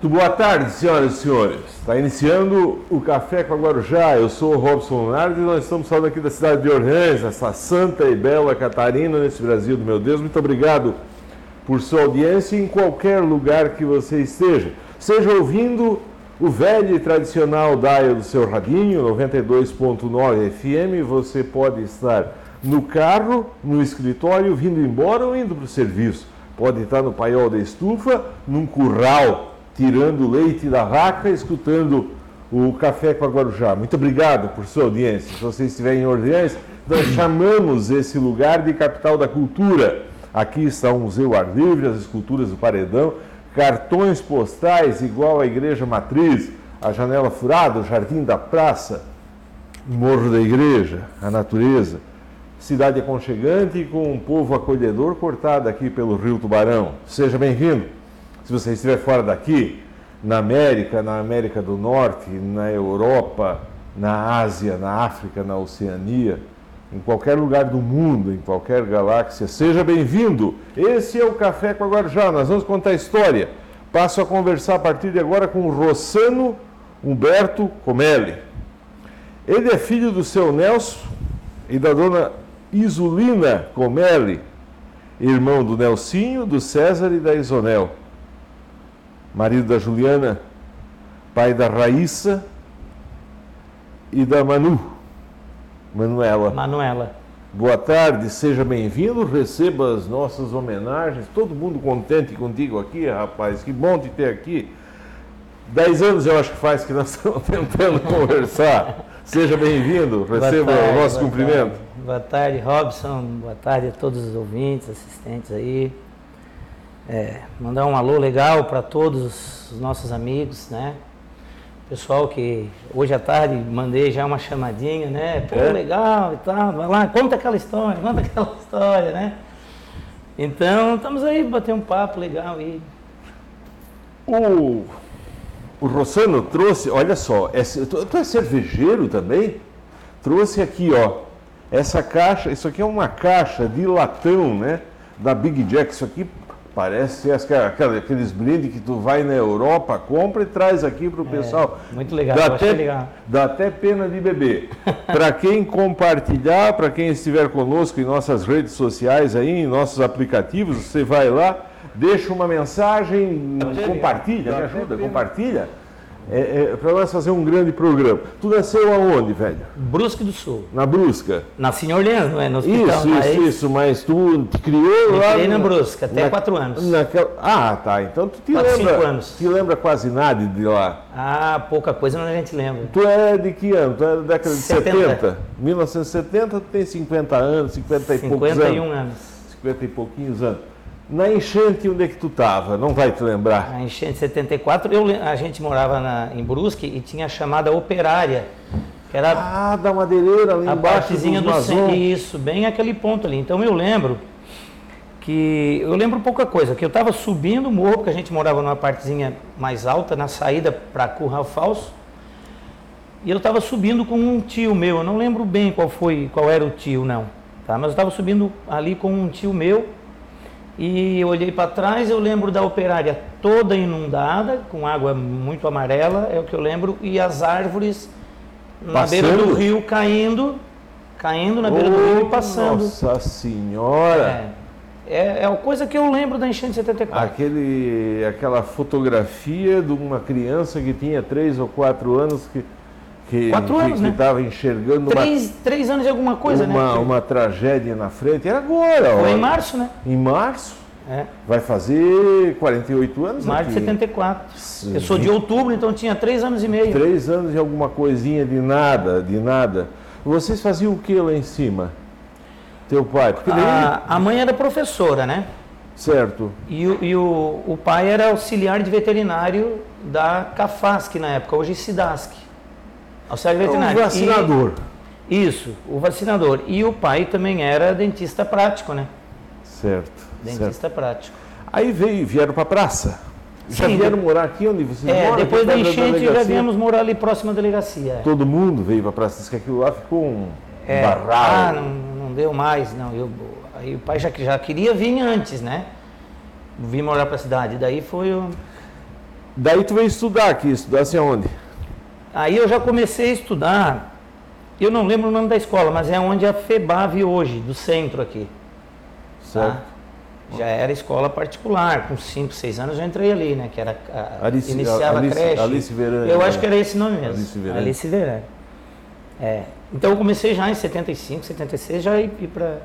Muito boa tarde, senhoras e senhores. Está iniciando o Café com a Guarujá. Eu sou o Robson Leonardo e nós estamos falando aqui da cidade de Orleans, essa santa e bela Catarina, nesse Brasil do meu Deus. Muito obrigado por sua audiência em qualquer lugar que você esteja. Seja ouvindo o velho e tradicional dial do seu radinho, 92.9 FM, você pode estar no carro, no escritório, vindo embora ou indo para o serviço. Pode estar no paiol da estufa, num curral, tirando leite da vaca, escutando o Café com a Guarujá. Muito obrigado por sua audiência. Se você estiver em Orleans, nós chamamos esse lugar de capital da cultura. Aqui está o Museu Ar Livre, as esculturas do Paredão, cartões postais igual à Igreja Matriz, a Janela Furada, o Jardim da Praça, o Morro da Igreja, a natureza cidade aconchegante com um povo acolhedor cortado aqui pelo Rio Tubarão. Seja bem-vindo. Se você estiver fora daqui, na América, na América do Norte, na Europa, na Ásia, na África, na Oceania, em qualquer lugar do mundo, em qualquer galáxia, seja bem-vindo. Esse é o Café com a Guarujá. Nós vamos contar a história. Passo a conversar a partir de agora com o Rossano Humberto Comelli. Ele é filho do seu Nelson e da dona Isulina Comelli, irmão do Nelsinho, do César e da Isonel. Marido da Juliana, pai da Raíssa e da Manu, Manuela. Manuela. Boa tarde, seja bem-vindo, receba as nossas homenagens. Todo mundo contente contigo aqui, rapaz. Que bom te ter aqui. Dez anos eu acho que faz que nós estamos tentando conversar. Seja bem-vindo, receba tarde, o nosso cumprimento. Tarde. Boa tarde, Robson. Boa tarde a todos os ouvintes, assistentes aí. É, mandar um alô legal para todos os nossos amigos, né? Pessoal que hoje à tarde mandei já uma chamadinha, né? Pô, é? legal e tal, vai lá, conta aquela história, conta aquela história, né? Então, estamos aí, bater um papo legal aí. O, o Rossano trouxe, olha só, é, tu, tu é cervejeiro também? Trouxe aqui, ó, essa caixa, isso aqui é uma caixa de latão, né? Da Big Jack. Isso aqui parece aqueles brindes que tu vai na Europa, compra e traz aqui para o é, pessoal. Muito legal, dá até, legal. Dá até pena de beber. para quem compartilhar, para quem estiver conosco em nossas redes sociais aí, em nossos aplicativos, você vai lá, deixa uma mensagem, compartilha, me ajuda, compartilha é, é, para nós fazer um grande programa. Tu nasceu aonde, velho? Brusque do Sul. Na Brusca? Nasci em Orleans, não é? No hospital, isso, mas... isso, isso, mas tu te criou Me lá... criei na Brusca, até na, quatro anos. Naquela... Ah, tá, então tu te quatro, lembra... Cinco anos. Te lembra quase nada de lá? Ah, pouca coisa, mas a gente lembra. Tu é de que ano? Tu é da década de 70? 70. 1970, tu tem 50 anos, 50 e 51 poucos anos. 51 anos. 50 e pouquinhos anos. Na enchente, onde é que tu estava? Não vai te lembrar? Na enchente 74, eu, a gente morava na, em Brusque e tinha a chamada operária. Que era ah, da madeireira ali a embaixo partezinha do centro. Isso, bem aquele ponto ali. Então eu lembro que. Eu lembro pouca coisa, que eu estava subindo o morro, porque a gente morava numa partezinha mais alta, na saída para Curral Falso. E eu estava subindo com um tio meu, eu não lembro bem qual foi, qual era o tio, não. Tá? Mas eu estava subindo ali com um tio meu e olhei para trás, eu lembro da operária toda inundada, com água muito amarela, é o que eu lembro, e as árvores na passando. beira do rio caindo, caindo na beira oh, do rio e passando. Nossa Senhora! É, é, é a coisa que eu lembro da enchente de 74. Aquele, aquela fotografia de uma criança que tinha 3 ou 4 anos que que Quatro anos, que estava né? enxergando três, uma, três anos de alguma coisa, uma, né? Uma tragédia na frente. Era agora. Foi em março, né? Em março. É. Vai fazer 48 anos Março de 74. Sim. Eu sou de outubro, então tinha três anos e meio. Três anos e alguma coisinha de nada, de nada. Vocês faziam o que lá em cima? Teu pai? Porque a, a mãe era professora, né? Certo. E, o, e o, o pai era auxiliar de veterinário da Cafasc na época, hoje Cidasc. Auxiliar veterinário. O vacinador. E, isso, o vacinador. E o pai também era dentista prático, né? Certo. Dentista certo. prático. Aí veio, vieram para a praça. Já Sim, vieram morar aqui onde vocês é, moram? Depois da enchente já viemos morar ali próximo à delegacia. É. Todo mundo veio para a praça, disse que aquilo lá ficou um é, barral. Ah, não, não deu mais, não. Eu, aí o pai já, já queria vir antes, né? Vim morar para a cidade. Daí foi o Daí tu veio estudar aqui, estudasse aonde? Aí eu já comecei a estudar, eu não lembro o nome da escola, mas é onde a FEBAV hoje, do centro aqui. Certo. Tá? Já era escola particular, com 5, 6 anos eu já entrei ali, né? Que era a, Alice- iniciava Alice- a creche. Alice Verani, Eu né? acho que era esse nome mesmo. Alice Verani. Alice Verani. É. Então eu comecei já em 75, 76, já ir, para.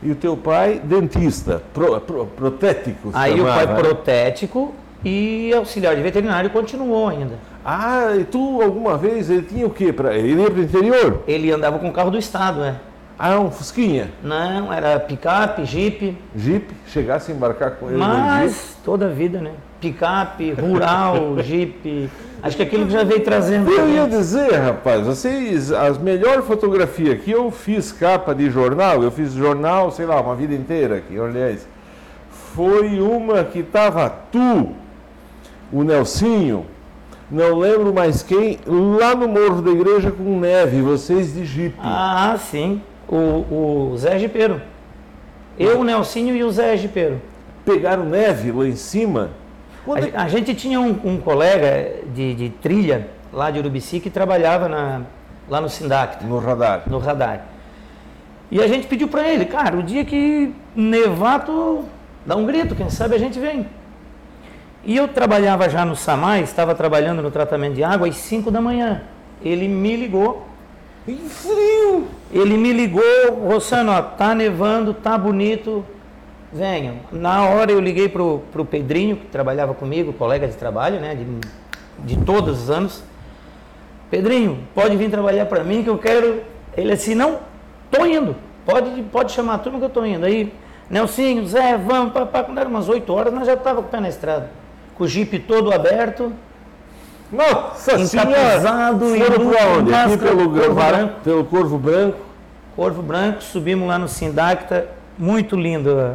E o teu pai, dentista, pro, pro- protético. Aí o chamava, pai né? protético e auxiliar de veterinário continuou ainda. Ah, e tu alguma vez ele tinha o quê? Pra... Ele ia para o interior? Ele andava com o carro do estado, né? Ah, um Fusquinha. Não, era picape, jipe, Jeep, chegasse a embarcar com ele mas toda a vida, né? Picape, rural, jipe. Acho que aquilo que já veio trazendo. Eu ia dizer, rapaz, vocês, as melhores fotografias que eu fiz capa de jornal, eu fiz jornal, sei lá, uma vida inteira aqui, aliás, foi uma que tava tu, o Nelsinho, não lembro mais quem, lá no Morro da Igreja com neve, vocês de Jeep. Ah, sim. O, o Zé Gipeiro. Eu, o Nelsinho e o Zé Gipeiro. Pegaram neve lá em cima. A, Quando gen- a gente tinha um, um colega de, de trilha lá de Urubici que trabalhava na- lá no Sindacta, No radar. no radar. E a gente pediu para ele, cara, o dia que nevar, tu dá um grito, quem sabe a gente vem. E eu trabalhava já no Samai, estava trabalhando no tratamento de água às 5 da manhã. Ele me ligou, E frio! ele me ligou, Rossano, ó, tá nevando, tá bonito, venham. Na hora eu liguei pro, pro Pedrinho, que trabalhava comigo, colega de trabalho, né, de, de todos os anos. Pedrinho, pode vir trabalhar para mim que eu quero. Ele assim, não, tô indo, pode, pode chamar a turma que eu tô indo. Aí, Nelsinho, Zé, vamos, papá, quando era umas 8 horas, nós já tava com o pé na estrada. Com o jipe todo aberto, Nossa Senhora! Foram pra onde? Aqui pelo, corvo branco. pelo Corvo Branco. Corvo Branco, subimos lá no Sindacta, muito lindo a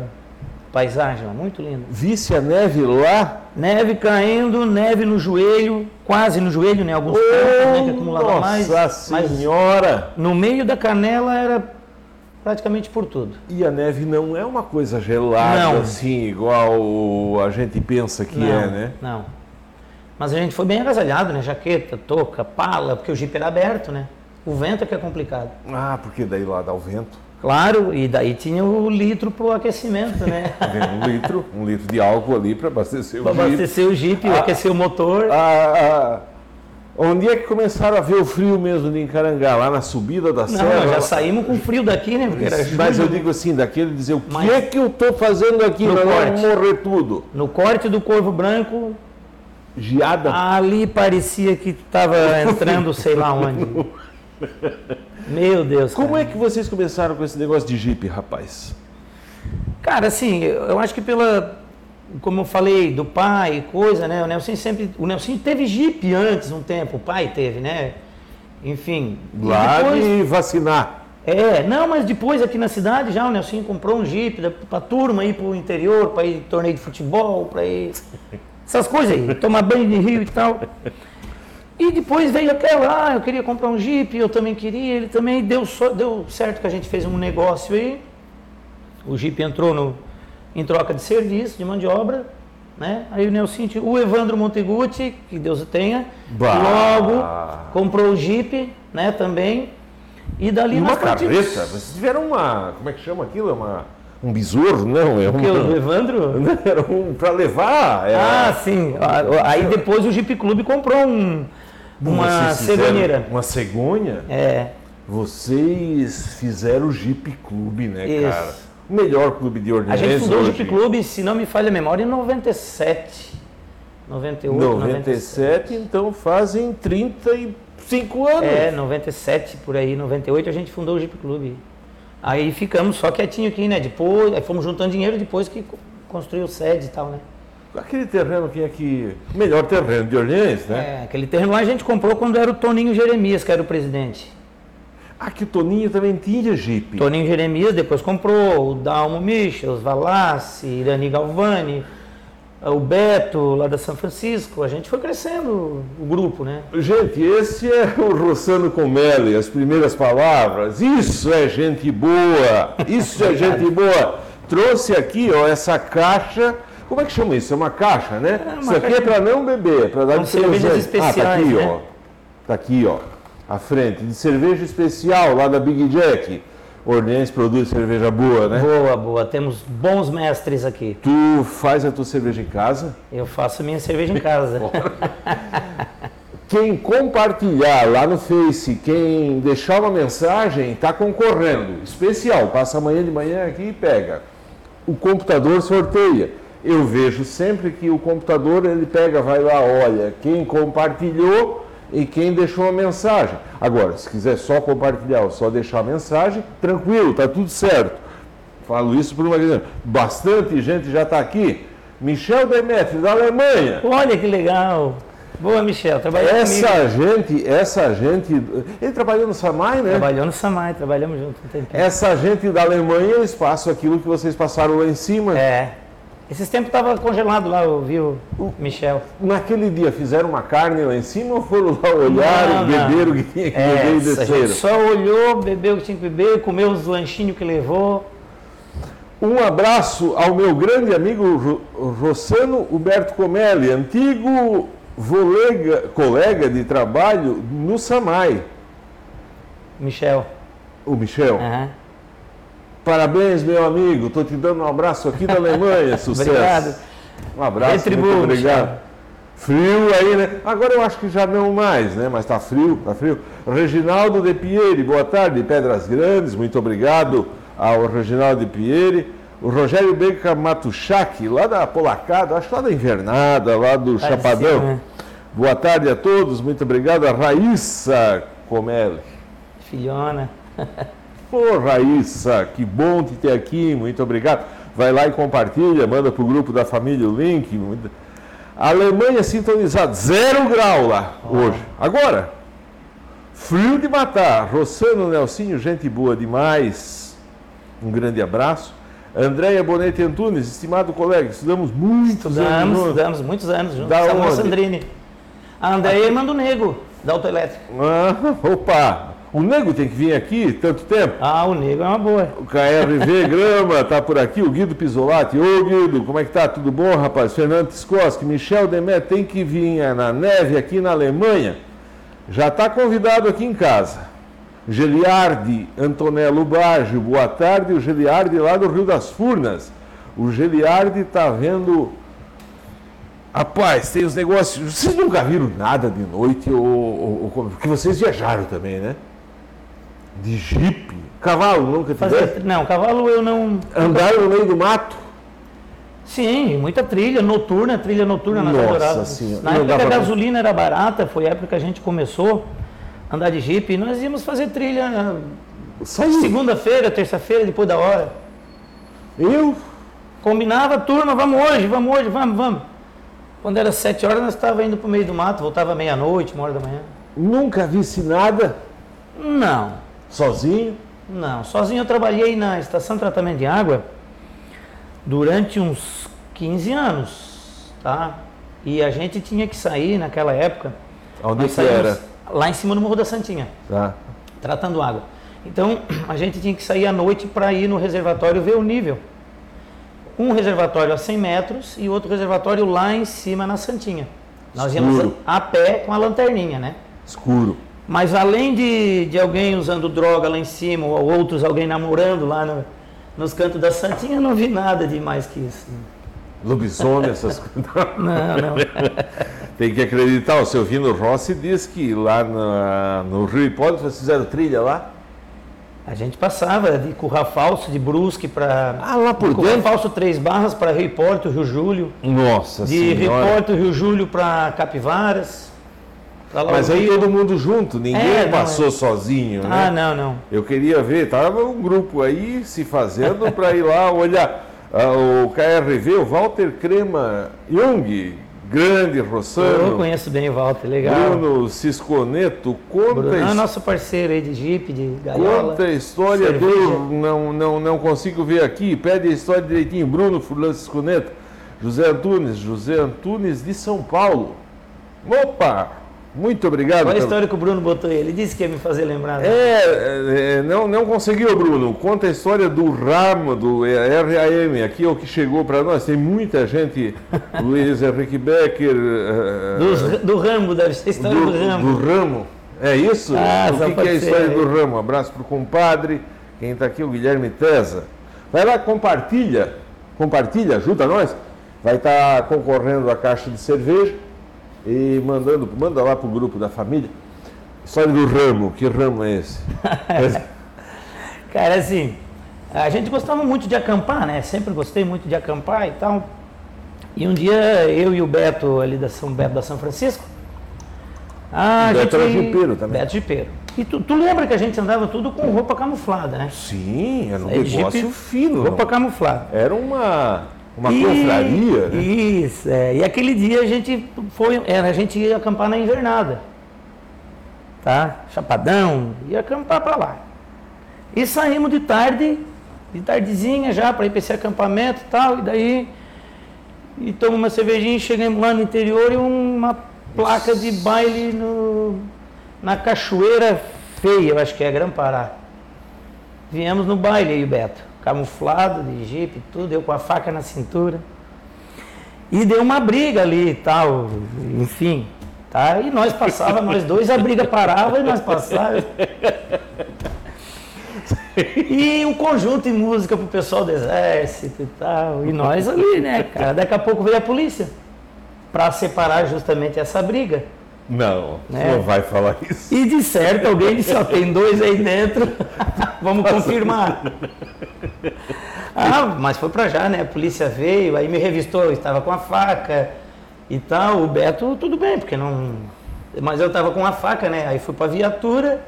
paisagem, muito lindo. Visse a neve lá. Neve caindo, neve no joelho, quase no joelho, né? Alguns pontos né, que acumulava mais. Nossa Mas Senhora! no meio da canela era praticamente por tudo. E a neve não é uma coisa gelada Não. assim, igual a gente pensa que não, é, né? Não. Mas a gente foi bem agasalhado, né? Jaqueta, touca, pala, porque o jipe era aberto, né? O vento é que é complicado. Ah, porque daí lá dá o vento. Claro, e daí tinha o litro pro aquecimento, né? Um litro, um litro de álcool ali para abastecer o Para abastecer o jipe, Ah. aquecer o motor. Ah, ah, onde é que começaram a ver o frio mesmo de Encarangá? Lá na subida da Não, serra? já saímos com frio daqui, né? Mas eu digo assim, daquele dizer, o que Mas- é que eu estou fazendo aqui? Vamos corte. morrer tudo. No corte do Corvo Branco, Geada. ali parecia que estava entrando sei lá onde. Meu Deus. Como cara. é que vocês começaram com esse negócio de Jeep, rapaz? Cara, assim, eu acho que pela. Como eu falei, do pai e coisa, né? O Nelson sempre. O Nelson teve Jeep antes, um tempo, o pai teve, né? Enfim. e Lá depois- de vacinar. É, não, mas depois aqui na cidade já o Nelson comprou um Jeep pra turma ir pro interior, pra ir torneio de futebol, pra ir. Essas coisas aí, tomar banho de rio e tal. E depois veio aquela, ah, eu queria comprar um Jeep, eu também queria, ele também deu, deu certo que a gente fez um negócio aí. O Jeep entrou no, em troca de serviço, de mão de obra, né? Aí o Nelson, o Evandro Monteguti, que Deus o tenha, Bah. logo comprou o Jeep, né, também. E dali E uma partimos. carreta. Vocês tiveram uma. Como é que chama aquilo? É Uma, um besouro? Não, é O que, o. Evandro? Era um para levar. Era... Ah, sim. Aí depois o Jeep Clube comprou um, uma cegonheira. Uma cegonha? É, Vocês fizeram o Jeep Clube, né, Isso. cara? O melhor clube de a ordenança. gente fundou o hoje. Jeep Clube, se não me falha a memória, em 97. 98, 97, então fazem 35 anos. É, 97 por aí, 98 a gente fundou o Jeep Clube. Aí ficamos só quietinho aqui, né? Depois, aí fomos juntando dinheiro depois que co- construiu sede e tal, né? Aquele terreno que é o melhor terreno de Orleans, né? É, aquele terreno lá a gente comprou quando era o Toninho Jeremias, que era o presidente. Aqui o Toninho também tinha Jeep. Toninho Jeremias depois comprou, o Dalmo Michels, Valassi, Irani Galvani, o Beto lá da São Francisco. A gente foi crescendo o grupo, né? Gente, esse é o Rossano Comelli, as primeiras palavras. Isso é gente boa, isso é gente boa. Trouxe aqui, ó, essa caixa Como é que chama isso? É uma caixa, né? É uma isso aqui caixa- é para não beber, para dar de cervejas presente. Ah, tá aqui, né? ó. Tá aqui, ó. À frente. De cerveja especial lá da Big Jack. Orleans produz cerveja boa, né? Boa, boa. Temos bons mestres aqui. Tu faz a tua cerveja em casa. Eu faço minha cerveja em casa. Quem compartilhar lá no Face, quem deixar uma mensagem, está concorrendo. Especial, passa amanhã de manhã aqui e pega. O computador sorteia. Eu vejo sempre que o computador ele pega, vai lá, olha, quem compartilhou e quem deixou a mensagem. Agora, se quiser só compartilhar ou só deixar a mensagem, tranquilo, tá tudo certo. Falo isso por uma questão. Bastante gente já está aqui. Michel Demetri, da Alemanha. Olha que legal. Boa, Michel. Trabalhou comigo. Essa gente, essa gente, ele trabalhou no Samai, né? Trabalhou no Samai, trabalhamos junto um. Essa gente da Alemanha, eles passam aquilo que vocês passaram lá em cima. É. Esses tempos estava congelado lá, eu vi o Michel. Naquele dia fizeram uma carne lá em cima ou foram lá olhar, Não, beberam o que tinha que É, beber e gente desceram? só olhou, bebeu o que tinha que beber, comeu os lanchinhos que levou. Um abraço ao meu grande amigo Ro- Rossano Huberto Comelli, antigo volega- colega de trabalho no Samai, Michel. o Michel. Aham. Parabéns, meu amigo. Estou te dando um abraço aqui da Alemanha. Sucesso. Obrigado. Um abraço, muito obrigado. Frio aí, né? Agora eu acho que já não mais, né? Mas tá frio, tá frio. Reginaldo de Pieri, boa tarde, Pedras Grandes, muito obrigado ao Reginaldo de Pieri. O Rogério Beca Matuchak, lá da Polacada, acho que lá da Invernada, lá do de Chapadão. cima, né? Boa tarde a todos, muito obrigado. A Raíssa Comelli. Filhona. Pô, Raíssa, que bom te ter aqui, muito obrigado. Vai lá e compartilha, manda pro grupo da família o link. Alemanha sintonizada, zero grau lá hoje. Agora, frio de matar. Rossano Nelsinho, gente boa demais. Um grande abraço. Andréia Bonetti Antunes, estimado colega, estudamos muitos anos Estudamos, juntos. estudamos muitos anos juntos. Da Samuel onde? Sandrini. A Andréia é irmã do Nego, da Autoelétrica. Ah, opa, o nego tem que vir aqui tanto tempo. Ah, o Nego é uma boa. O KRV Grama tá por aqui, o Guido Pisolati. Ô Guido, como é que tá? Tudo bom, rapaz? Fernando Skoski, Michel Demet tem que vir é, na neve aqui na Alemanha. Já está convidado aqui em casa. Geliardi Antonello Baggio, boa tarde. O Geliardi lá do Rio das Furnas. O Geliardi está vendo. Rapaz, tem os negócios. Vocês nunca viram nada de noite? Ou, ou, ou porque vocês viajaram também, né? De jipe. Cavalo, nunca? Fazer, não, cavalo eu não. Andaram no meio do mato? Sim, muita trilha noturna, trilha noturna nas Nossa. Senhora. Na época a gasolina era barata, foi a época que a gente começou a andar de jipe e nós íamos fazer trilha segunda-feira, terça-feira, depois da hora. Eu? Combinava, turma, vamos hoje, vamos hoje, vamos, vamos. Quando era sete horas, nós estávamos indo para o meio do mato, voltava meia-noite, uma hora da manhã. Nunca vi nada Não, sozinho. não. Sozinho eu trabalhei na estação de tratamento de água durante uns 15 anos, tá? E a gente tinha que sair naquela época. Onde nós que era? Lá em cima do Morro da Santinha, Tá. tratando água. Então, a gente tinha que sair à noite para ir no reservatório ver o nível. Um reservatório a 100 metros e outro reservatório lá em cima na Santinha. Nós íamos Escuro. a pé com a lanterninha, né? Escuro. Mas além de, de alguém usando droga lá em cima, ou outros alguém namorando lá no- nos cantos da Santinha, eu não vi nada de mais que isso. Lobisomem, essas coisas. Não, não. Tem que acreditar. O seu Vino Rossi diz que lá na- no Rio Hipólito vocês fizeram trilha lá. A gente passava de Curral Falso, de Brusque para. Ah, lá por de dentro? Falso, Três Barras para Rio Porto, Rio Júlio. Nossa De Rio Senhora. Porto, Rio Júlio para Capivaras. Pra lá Mas o aí todo mundo junto, ninguém É, não, passou é. sozinho, Ah, né? não, não. Eu queria ver, tava um grupo aí se fazendo para ir lá olhar. Ah, o KRV, o Walter Crema Jung, grande Eu Rossano, conheço bem o Walter, legal. Bruno Cisconeto, conta, Bruno, a é nosso parceiro aí de Jeep, de gaiola. Conta a história cerveja. dele, não, não, não consigo ver aqui. Pede a história direitinho. Bruno Furlan Cisconeto, José Antunes, José Antunes de São Paulo. Opa! Muito obrigado. Qual a história que o Bruno botou aí? Ele disse que ia me fazer lembrar. né? É, é, é, não, não conseguiu, Bruno. Conta a história do RAM, do RAM. Aqui é o que chegou para nós. Tem muita gente. Luiz Henrique Becker. Dos- do Rambo, deve ser a história do, Rambo. do ramo. É isso? Ah, o que, que é a história do ramo? Abraço pro compadre. Quem está aqui é o Guilherme Tesa. Vai lá, compartilha. Compartilha, ajuda nós. Vai estar concorrendo a caixa de cerveja e mandando, manda lá pro grupo da família. História do ramo. Que ramo é esse? Cara, assim, a gente gostava muito de acampar, né? Sempre gostei muito de acampar e tal. E um dia eu e o Beto ali da São Beto da São Francisco. A O Beto gente... era jipeiro também. Beto jipeiro. E tu, tu lembra que a gente andava tudo com roupa camuflada, né? Sim, era um Aí, negócio fino. Roupa não? camuflada. Era uma, uma E- confraria. né? Isso, é. E aquele dia a gente foi, a gente ia acampar na invernada. Tá? Chapadão, ia acampar para lá. E saímos de tarde, de tardezinha já, para ir para esse acampamento e tal, e daí e tomamos uma cervejinha, chegamos lá no interior e uma placa de baile no, na Cachoeira Feia, eu acho que é Grã-Pará. Viemos no baile aí, o Beto, camuflado de jipe, e tudo, eu com a faca na cintura. E deu uma briga ali e tal, enfim. Tá? E nós passava, nós dois, a briga parava e nós passava. E um conjunto de música pro pessoal do exército e tal. E nós ali, né, cara? Daqui a pouco veio a polícia para separar justamente essa briga. Não, É. não vai falar isso. E de certo alguém disse, ó, tem dois aí dentro, vamos confirmar. Ah, mas foi pra já, né? A polícia veio, aí me revistou, estava com a faca e tal. O Beto, tudo bem, porque não. Mas eu estava com a faca, né? Aí fui pra viatura,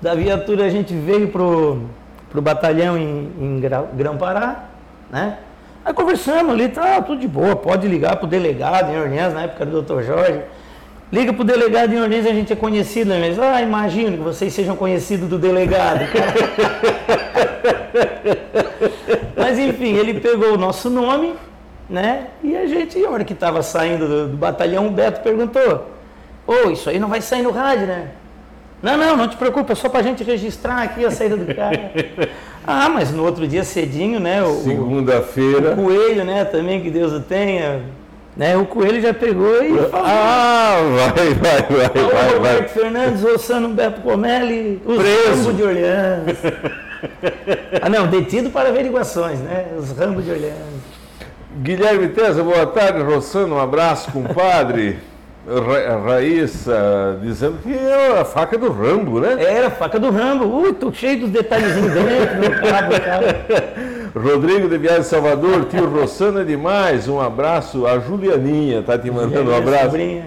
da viatura a gente veio pro, pro batalhão em, em Grão-Pará, né? Aí conversamos ali, tá tudo de boa, pode ligar pro delegado em Orleans, na época do Dr. Jorge. Liga pro delegado em Orleans, a gente é conhecido, né? Mas, ah, imagino que vocês sejam conhecidos do delegado. Mas enfim, ele pegou o nosso nome, né? E a gente, a hora que estava saindo do, do batalhão, o Beto perguntou: Ô, isso aí não vai sair no rádio, né? Não, não, não te preocupa, é só pra gente registrar aqui a saída do cara. ah, mas no outro dia cedinho, né? O, o Segunda-feira. coelho, né? Também que Deus o tenha. Né? O coelho já pegou e. Ah, vai, vai, vai, vai, vai. Roberto Fernandes, Rossano Beto Comelli, os Preso. Rambo de Orleans. ah, não, detido para averiguações, né? Os Rambo de Orleans. Guilherme Tesa, boa tarde. Rossano, um abraço, compadre. Ra Raíssa dizendo que é a faca do Rambo, né? Era a faca do Rambo. Ui, tô cheio dos detalhezinhos dentro do cabo, cara. Rodrigo de Viagem Salvador, tio Rossano é demais. Um abraço. A Julianinha tá te mandando um abraço. sobrinha.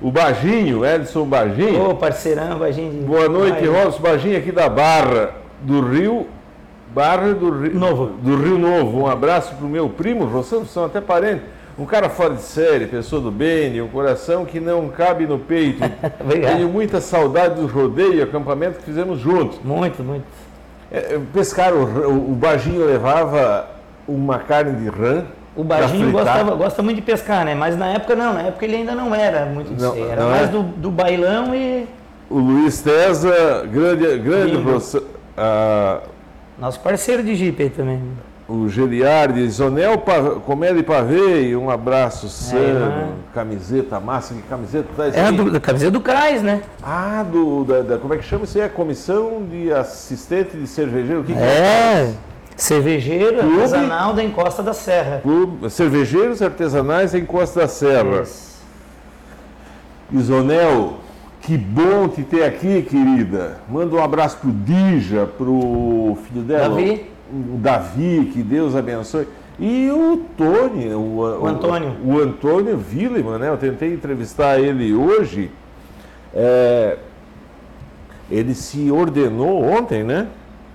O Baginho, Edson Baginho. Ô, parceirão, gente. Boa noite. Robson Baginho aqui da Barra do Rio. Barra do Rio Novo. Do Rio Novo. Um abraço pro meu primo, Rossano, são até parentes. Um cara fora de série, pessoa do bem, um coração que não cabe no peito. Obrigado. Tenho muita saudade do rodeio e acampamento que fizemos juntos. Muito, muito. É, pescar, o, o, Baginho levava uma carne de rã. O Baginho fritar. gostava, gosta muito de pescar, né? Mas na época não, na época ele ainda não era muito de Não, ser. Era não mais é? do, do bailão e O Luiz Tesa, grande, grande. Rossano. ah, nosso parceiro de Jeep aí também. O Geliardi, Zonel Pa- Comédia e Pavei, um abraço, Sano, irmã. camiseta massa, que camiseta tá É a do, da camiseta do Crais, né? Ah, do, da, da- como é que chama isso aí? A comissão de assistente de cervejeiro? O que que É. Cervejeiro Clube. artesanal da Encosta da Serra. Clube- Cervejeiros Artesanais em Costa da Serra. Isonel, que bom te ter aqui, querida. Manda um abraço pro Dija, pro filho dela. Davi. O Davi, que Deus abençoe. E o Tony, o, O Antônio. O, Antônio Willeman, né? Eu tentei entrevistar ele hoje. É, ele se ordenou ontem, né?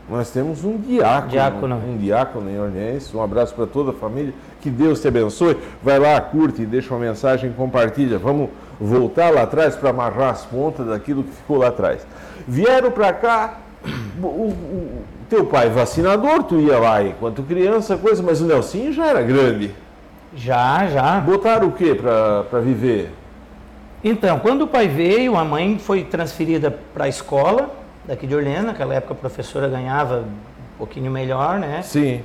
Nós temos um diácono. Diácono. Um diácono em Ornense. Um abraço para toda a família. Que Deus te abençoe. Vai lá, curte, deixa uma mensagem, compartilha. Vamos voltar lá atrás para amarrar as pontas daquilo que ficou lá atrás. Vieram para cá. O- o teu pai vacinador, tu ia lá enquanto criança, coisa, mas o Nelsinho já era grande. Já, já. Botaram o que para viver? Então, quando o pai veio, a mãe foi transferida para a escola daqui de Orlando. Naquela época a professora ganhava um pouquinho melhor, né? Sim.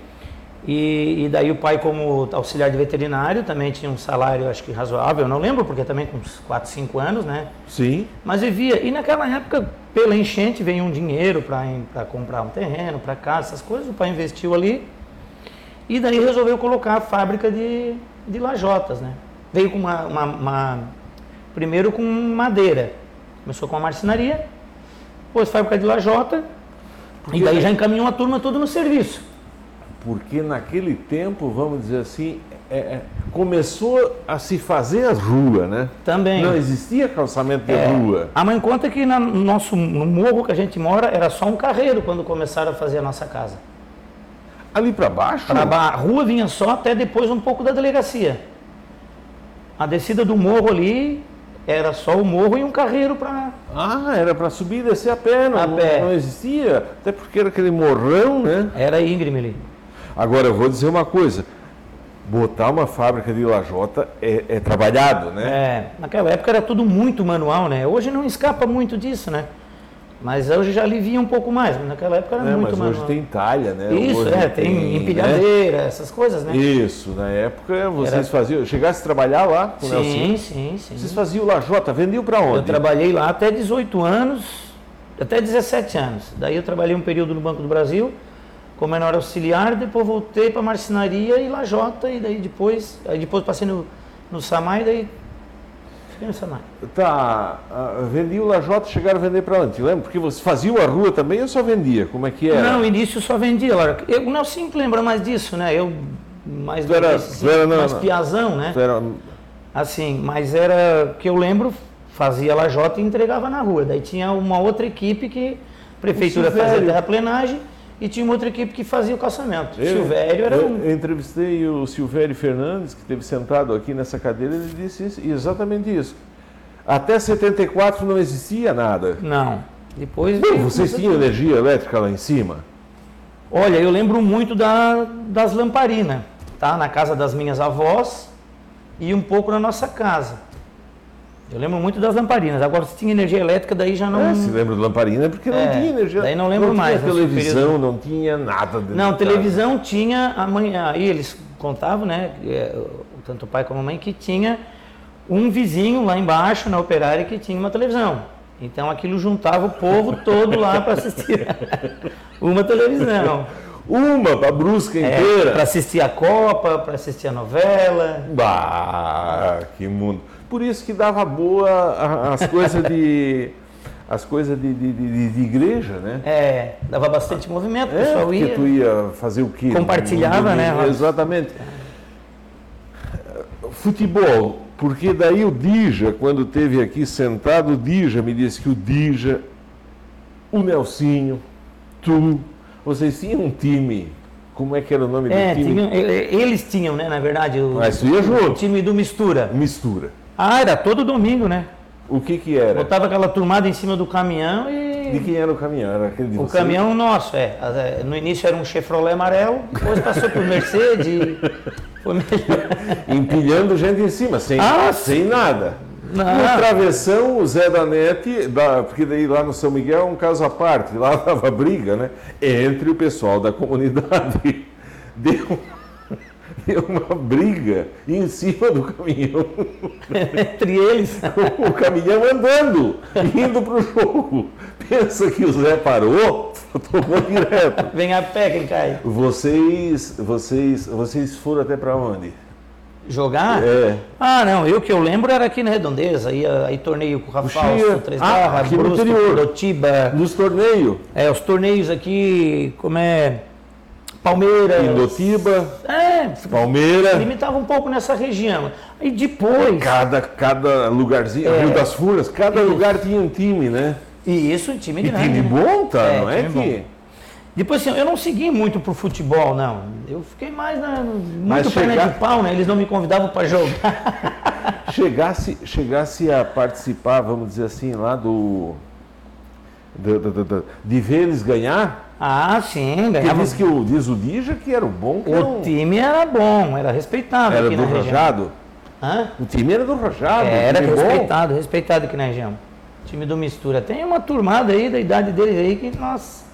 E, e, daí o pai, como auxiliar de veterinário, também tinha um salário, acho que razoável, eu não lembro, porque também com uns 4, 5 anos, né? Sim. Mas vivia. E naquela época, pela enchente, veio um dinheiro para comprar um terreno, para casa, essas coisas. O pai investiu ali. E daí resolveu colocar a fábrica de, de lajotas, né? Veio com uma, uma, uma Primeiro com madeira. Começou com a marcenaria, depois fábrica de lajota. Porque e daí já encaminhou a turma toda no serviço porque naquele tempo, vamos dizer assim, é, é, começou a se fazer as ruas, né? Também. Não existia calçamento de é, rua. A mãe conta que no nosso no morro que a gente mora era só um carreiro quando começaram a fazer a nossa casa. Ali para baixo? Pra ba... A rua vinha só até depois um pouco da delegacia. A descida do morro ali era só o morro e um carreiro para. Ah, era para subir e descer a pé, não, a pé. não existia. Até porque era aquele morrão, né? Era íngreme ali. Agora, eu vou dizer uma coisa. Botar uma fábrica de lajota é, é trabalhado, né? É, naquela época era tudo muito manual, né? Hoje não escapa muito disso, né? Mas hoje já alivia um pouco mais, mas naquela época era é, muito mas manual. hoje tem talha, né? Isso, hoje é, tem, tem empilhadeira, né? essas coisas, né? Isso, na época vocês era... faziam. Chegasse a trabalhar lá com sim, o Sim, sim, sim. Vocês faziam lajota, vendiam para onde? Eu trabalhei lá até 18 anos, até 17 anos. Daí eu trabalhei um período no Banco do Brasil como menor auxiliar, depois voltei para marcenaria e lajota, e daí depois, aí depois passei no, no Samai, daí fiquei no Samai. Tá, uh, vendia o lajota, chegaram a vender para onde? Lembra? Porque você fazia a rua também ou só vendia? Como é que era? Não, no início só vendia. Eu, o Nelson lembra mais disso, né? Eu mais do era, assim, era, mais não, piazão, né? Era... Assim, mas era que eu lembro, fazia lajota e entregava na rua. Daí tinha uma outra equipe que a prefeitura fazia terraplenagem e tinha uma outra equipe que fazia o calçamento. Eu, Silvério era um. Eu entrevistei o Silvério Fernandes, que esteve sentado aqui nessa cadeira, ele disse isso, exatamente isso. Até 74 não existia nada. Não. Depois. Bem, vocês tinham energia elétrica lá em cima? Olha, eu lembro muito da, das lamparinas, tá? Na casa das minhas avós e um pouco na nossa casa. Eu lembro muito das lamparinas. Agora, se tinha energia elétrica, daí já não. É, se lembra de lamparina porque não é, tinha energia. Daí não lembro não mais. Tinha televisão, não tinha nada. Não, televisão tinha amanhã. Aí eles contavam, né? É, tanto o pai como a mãe, que tinha um vizinho lá embaixo na operária que tinha uma televisão. Então aquilo juntava o povo todo lá para assistir uma televisão. Uma para brusca é, inteira. Para assistir a Copa, para assistir a novela. Bah, que mundo. Por isso que dava boa as coisas de. as coisas de, de, de, de, igreja, né? É, dava bastante movimento, o é, pessoal ia. tu ia fazer o quê? Compartilhava, né? Exatamente. Futebol, porque daí o Dija, quando teve aqui sentado, o Dija me disse que o Dija, o Nelsinho, tu, vocês tinham um time como é que era o nome é, do time? Eles tinham, né, na verdade, o, Mas tu ia junto. o time do Mistura. Mistura. Ah, era todo domingo, né? O que que era? Botava aquela turmada em cima do caminhão e... De quem era o caminhão? Era aquele de O você? caminhão nosso, é. é. No início era um Chevrolet amarelo, depois passou por Mercedes foi melhor. Empilhando gente em cima, sem, ah, sem nada. Não. No travessão, o Zé da Nete, porque daí lá no São Miguel é um caso à parte, lá dava briga, né? Entre o pessoal da comunidade. Deu uma briga em cima do caminhão. Entre eles? o caminhão andando, indo para o jogo. Pensa que o Zé parou, tomou direto. Vem a pé quem cai. Vocês, vocês, vocês foram até para onde? Jogar? É. Ah, não, eu que eu lembro era aqui na Redondeza, aí, aí torneio com o Rafael, Três ah, Barras, Brusco. Dotiba. Nos torneios? É, os torneios aqui, como é... Palmeiras. Indotiba. É, Palmeiras. Limitava um pouco nessa região. E depois. Cada, cada lugarzinho, é, Rio das Furas, cada isso. lugar tinha um time, né? E isso, um time e grande. time né? bom, tá? É, não é que. Bom. Depois, assim, eu não segui muito pro futebol, não. Eu fiquei mais na, muito perna chegar... de pau, né? Eles não me convidavam para jogar. chegasse, chegasse a participar, vamos dizer assim, lá do. de, de ver eles ganhar? Ah, sim, ganhava. diz que o, diz o Dija que era o bom. o um... time era bom, era respeitável. Era do Rajado? Hã? O time era do Rajado. É, era time bom. respeitado, respeitado aqui na região. Time do Mistura. Tem uma turmada aí da idade deles aí que, nós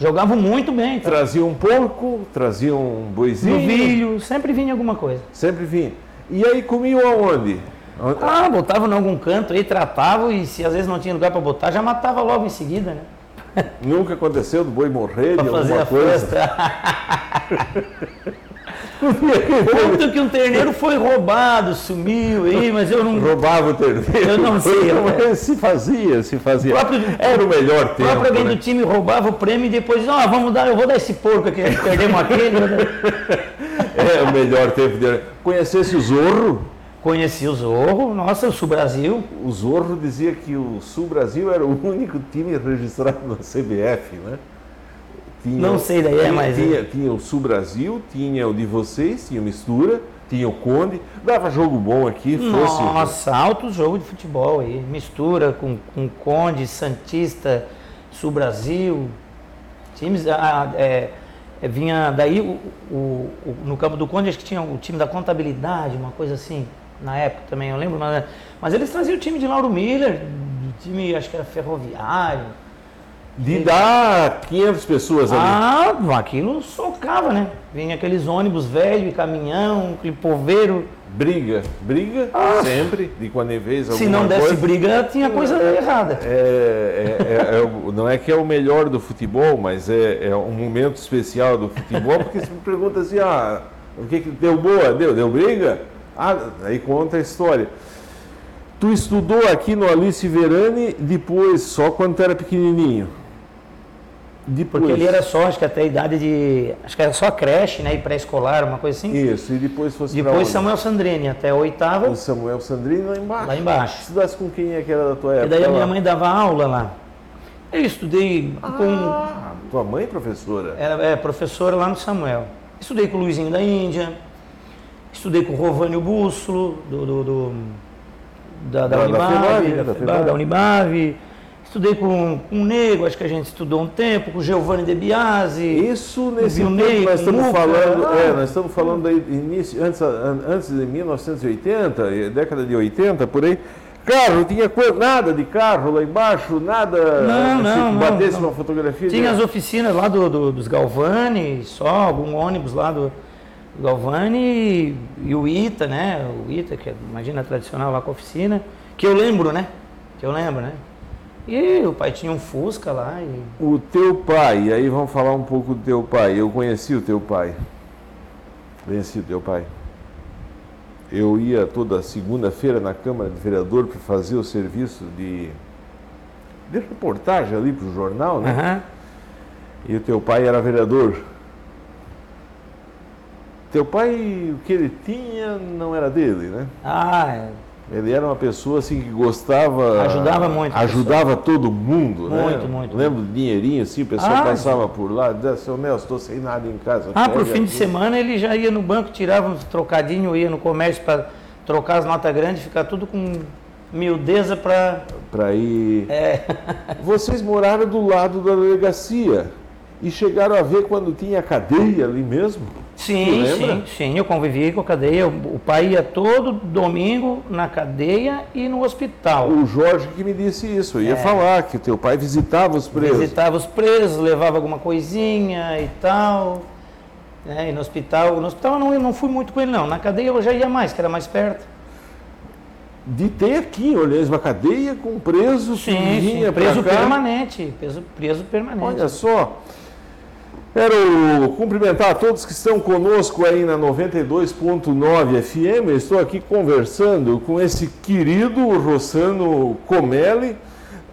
jogavam muito bem. Tá? Trazia um porco, trazia um boizinho. Novilho, sempre vinha alguma coisa. Sempre vinha. E aí comiam aonde? Onde- Ah, botavam em algum canto aí, tratavam e se às vezes não tinha lugar para botar, já matava logo em seguida, né? Nunca aconteceu do boi morrer Pra de fazer alguma a coisa. festa. Conta que um terneiro foi roubado, sumiu aí, mas eu não. Roubava o terneiro. Eu não sei, eu- se fazia, se fazia. Próprio- Era o melhor O tempo. próprio alguém né? do time roubava o prêmio e depois, ó, vamos dar, eu vou dar esse porco aqui, perdemos aquele. É o melhor tempo dele. Conhecesse o Zorro? Conheci o Zorro, nossa, o Sul Brasil. O Zorro dizia que o Sul Brasil era o único time registrado na CBF, né? Tinha- Não sei daí, é, mas- Tinha, tinha o Sul Brasil, tinha o de vocês, tinha o Mistura, tinha o Conde. Dava jogo bom aqui, fosse. Nossa, alto jogo de futebol aí. Mistura com, com Conde, Santista, Sul Brasil. Times. ah, é, é, vinha daí o, o- o- no campo do Conde, acho que tinha o time da contabilidade, uma coisa assim, na época também, eu lembro. Mas, mas eles traziam o time de Lauro Miller, do time, acho que era ferroviário. De dar 500 pessoas ali. Ah, aquilo socava, né? Vinha aqueles ônibus velho caminhão, aquele poveiro. Briga, briga, sempre, de quando em vez Ah. Se não desse coisa. briga, tinha coisa errada. É, é- é- é não é que é o melhor do futebol, mas é, é um momento especial do futebol, porque você me pergunta assim, ah, o que, que deu boa? Deu, deu briga? Ah, aí conta a história. Tu estudou aqui no Alice Verani depois, só quando tu era pequenininho. Depois. Porque ele era só, acho que até a idade de. Acho que era só creche, né? E pré-escolar, uma coisa assim. Isso, e depois fosse Depois? Samuel Sandrini, até a oitava, O Samuel Sandrino lá embaixo. lá embaixo. Estudasse com quem é que era da tua E época? daí a minha lá? mãe dava aula lá. Eu estudei com. Ah, tua mãe, professora? Era é, professora lá no Samuel. Estudei com o Luizinho da Índia. Estudei com o Rovânio Bússolo, do, do- do- da, da, Da- da da. Estudei com, com o Nego, acho que a gente estudou um tempo, com o Giovanni De Biasi. Isso nesse tempo Ney, nós estamos Muca, falando, ah. é, nós estamos falando aí início, antes, an- antes de 1980, eh, década de 80, por aí. Carro, tinha nada de carro lá embaixo, nada. Não, se não, não, batesse não. uma fotografia. Tinha as oficinas lá do, do- dos Galvani, só algum ônibus lá do Galvani e, o Ita, né? O Ita, que é, imagina tradicional lá com a oficina, que eu lembro, né? Que eu lembro, né? E o pai tinha um Fusca lá e. O teu pai, aí vamos falar um pouco do teu pai. Eu conheci o teu pai. Conheci o teu pai. Eu ia toda segunda-feira na Câmara de Vereador para fazer o serviço de, de reportagem ali para o jornal, né? Aham. E o teu pai era vereador. Teu pai, o que ele tinha não era dele, né? Ah, é. Ele era uma pessoa assim que gostava. Ajudava muito Ajudava todo mundo, né? Muito, muito, Lembro do dinheirinho assim, o pessoal Ah, passava por lá, dizia, seu Nelson, estou sem nada em casa. ah pro pega fim de aqui." semana ele já ia no banco, tirava uns trocadinhos, ia no comércio para trocar as notas grandes, ficar tudo com miudeza para. Para ir. É. Vocês moraram do lado da delegacia e chegaram a ver quando tinha cadeia ali mesmo? Sim, sim, sim, eu convivi com a cadeia. O pai ia todo domingo na cadeia e no hospital. O Jorge que me disse isso. Eu ia É. falar que o teu pai visitava os presos. Visitava os presos, levava alguma coisinha e tal. né, e no hospital, no hospital eu não, eu não fui muito com ele não. Na cadeia eu já ia mais, que era mais perto. De ter aqui, olha, uma cadeia com preso Sim, sim, preso permanente, preso, preso permanente. Olha só. Quero cumprimentar a todos que estão conosco aí na 92.9 FM. Eu estou aqui conversando com esse querido Rossano Comelli.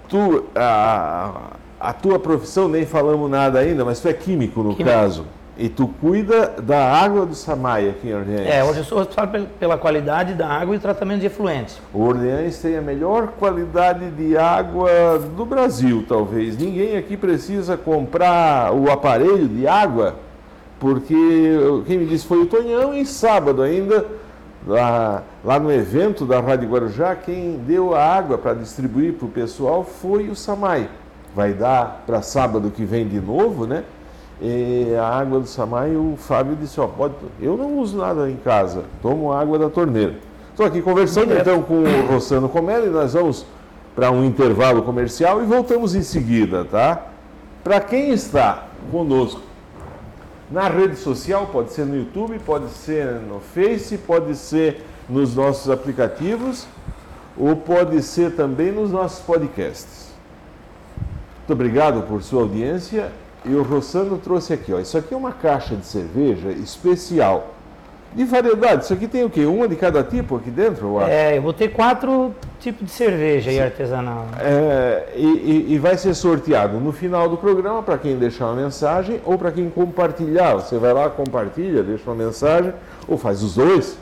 Tu, a, a tua profissão, nem falamos nada ainda, mas tu é químico no Químico. caso. E tu cuida da água do Samay aqui em Orleans. É, hoje eu sou responsável pel- pela qualidade da água e tratamento de efluentes. O Orleans tem a melhor qualidade de água do Brasil, talvez. Ninguém aqui precisa comprar o aparelho de água, porque quem me disse foi o Tonhão e sábado ainda, lá, lá no evento da Rádio Guarujá, quem deu a água para distribuir para o pessoal foi o Samai. Vai dar para sábado que vem de novo, né? E a água do Samai, o Fábio disse, ó, pode, eu não uso nada em casa, tomo água da torneira. Estou aqui conversando Direto. então com o Rossano Comelli, nós vamos para um intervalo comercial e voltamos em seguida, tá? Para quem está conosco na rede social, pode ser no YouTube, pode ser no Face, pode ser nos nossos aplicativos ou pode ser também nos nossos podcasts. Muito obrigado por sua audiência. E o Rossano trouxe aqui, ó. Isso aqui é uma caixa de cerveja especial. De variedade. Isso aqui tem o quê? Uma de cada tipo aqui dentro, eu acho? É, eu vou ter quatro tipos de cerveja aí artesanal. É, e, e- e vai ser sorteado no final do programa para quem deixar uma mensagem ou para quem compartilhar. Você vai lá, compartilha, deixa uma mensagem ou faz os dois.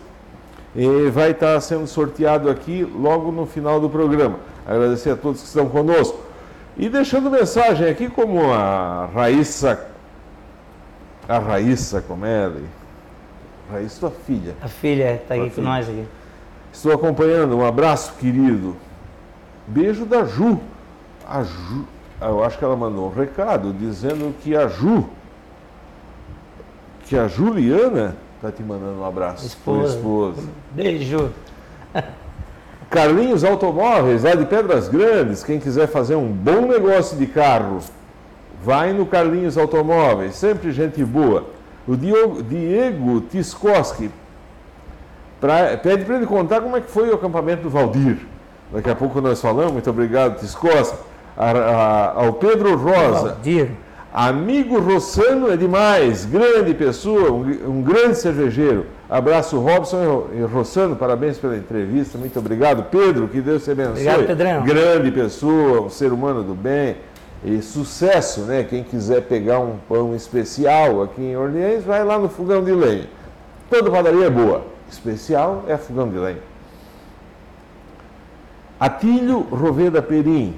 E vai estar sendo sorteado aqui logo no final do programa. Agradecer a todos que estão conosco. E deixando mensagem aqui como a Raíssa, a Raíssa Comelli, Raíssa, tua filha. A filha está aqui com nós aqui. Estou acompanhando. Um abraço, querido. Beijo da Ju. A Ju. Eu acho que ela mandou um recado dizendo que a Ju. Que a Juliana está te mandando um abraço. Esposa. esposa. Beijo. Carlinhos Automóveis, lá de Pedras Grandes. Quem quiser fazer um bom negócio de carro, vai no Carlinhos Automóveis. Sempre gente boa. O Diogo- Diego Tiskoski pra- pede para ele contar como é que foi o acampamento do Valdir. Daqui a pouco nós falamos. Muito obrigado, Tiskoski. A- a- ao Pedro Rosa. Valdir. Amigo Rossano é demais, grande pessoa, um, um grande cervejeiro. Abraço Robson e Ro- Rossano, parabéns pela entrevista, muito obrigado. Pedro, que Deus te abençoe. Obrigado, Pedrão. Grande pessoa, um ser humano do bem e sucesso, né? Quem quiser pegar um pão especial aqui em Orleans, vai lá no Fogão de Lenha. Toda padaria é boa, especial é Fogão de Lenha. Atílio Roveda Perim.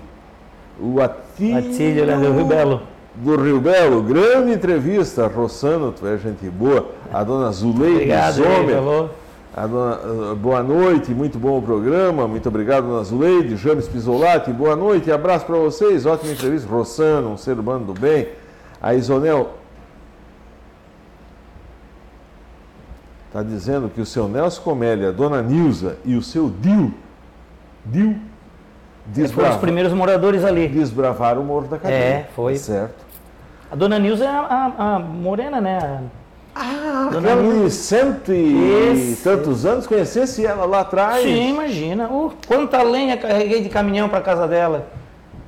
O Atílio, Atílio, né, do Rio Belo. Do Rio Belo, grande entrevista, Rossano, tu é gente boa, a dona Zuleide a dona, ah, boa noite, muito bom o programa, muito obrigado, dona Zuleide, James Pisolati, boa noite, abraço para vocês, ótima entrevista, Rossano, um ser humano do bem, a Isonel está dizendo que o seu Nelson Comélia, a dona Nilza e o seu Dil, Dil, Eles foram os desbrava- primeiros moradores ali. desbravaram o Morro da Cadeia. É, foi. Certo. A dona Nilza é a, a- a morena, né? Ah, Dona aquela Nilza. de cento e Esse. tantos anos, conhecesse ela lá atrás. Sim, imagina. Uh, quanta lenha carreguei de caminhão para casa dela.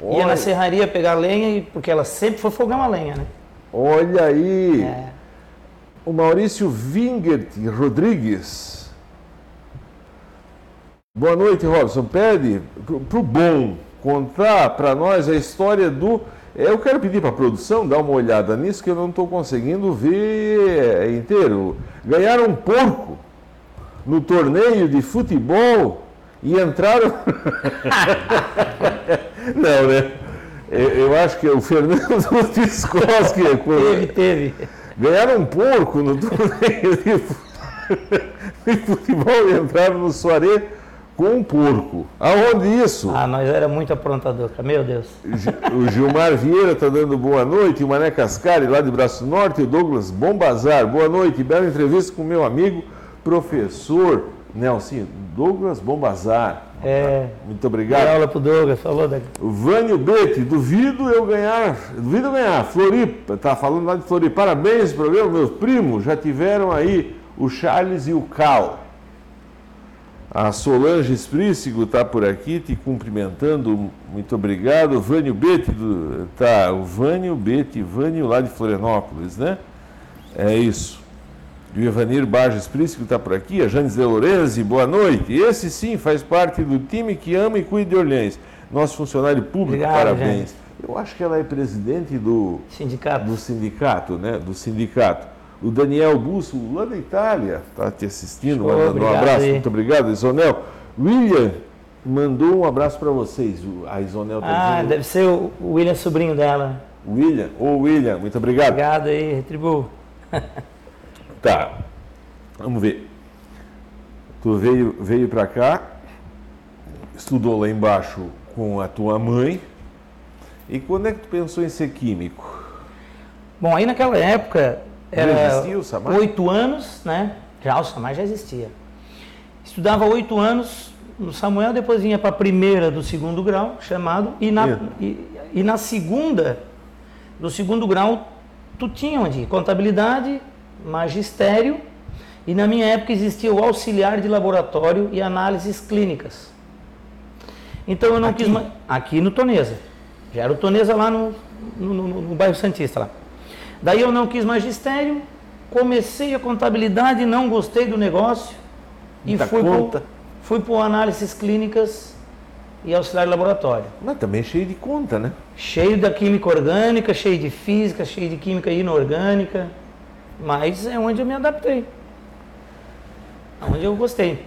Ia Olha. na serraria pegar lenha, e- porque ela sempre foi fogão a lenha, né? Olha aí, É. o Maurício Vingert Rodrigues. Boa noite, Robson. Pede pro, pro bom contar para nós a história do. Eu quero pedir para a produção dar uma olhada nisso, que eu não estou conseguindo ver inteiro. Ganharam um porco no torneio de futebol e entraram. não, né? Eu, acho que é o Fernando Tiscoski. Teve, teve. Ganharam um porco no torneio de fu- de futebol e entraram no soirée com um porco. Aonde isso? Ah, nós era muito aprontador. Meu Deus. O Gilmar Vieira está dando boa noite, o Mané Cascari, lá de Braço Norte, o Douglas Bombazar. Boa noite, bela entrevista com meu amigo, professor Nelson Douglas Bombazar. É. Muito Dei obrigado. aula pro Douglas, falou da. O Vânio Bete, duvido eu ganhar, duvido eu ganhar, Floripa, tá falando lá de Floripa, parabéns pro programa, meus primos já tiveram aí o Charles e o Cal. A Solange Esprícigo está por aqui te cumprimentando, muito obrigado. Vânio Bete, do, tá, o Vânio Bete, Vânio lá de Florianópolis, né? É isso. E o Evanir Barges Príncipe está por aqui, a Janes de Lorenzi, boa noite. Esse sim faz parte do time que ama e cuida de Orleans. Nosso funcionário público, Obrigado, parabéns. Janes. Eu acho que ela é presidente do, Sindicato. do sindicato, né? Do sindicato. O Daniel Busso, lá da Itália, está te assistindo, Show, mandando um abraço. aí. Muito obrigado, Isonel. William mandou um abraço para vocês. A Isonel está Ah, dizendo. deve ser o William, sobrinho dela. William, ô William, muito obrigado. Obrigado aí, retribuo. Tá. Vamos ver. Tu veio, veio para cá, estudou lá embaixo com a tua mãe. E quando é que tu pensou em ser químico? Bom, aí naquela época era existia o Samar? oito anos, né? Já o Samar já existia. Estudava oito anos no Samuel, depois vinha para a primeira do segundo grau, chamado, e na, e, e na segunda do segundo grau, tu tinha onde? Contabilidade, magistério, e na minha época existia o auxiliar de laboratório e análises clínicas. Então eu não aqui? quis. Aqui no Tonesa. Já era o Tonesa lá no, no, no, no bairro Santista lá. Daí eu não quis magistério, comecei a contabilidade, não gostei do negócio e fui conta. Pro, fui para análises clínicas e auxiliar de laboratório. Mas também cheio de conta, né? Cheio da química orgânica, cheio de física, cheio de química inorgânica, mas é onde eu me adaptei. Onde eu gostei.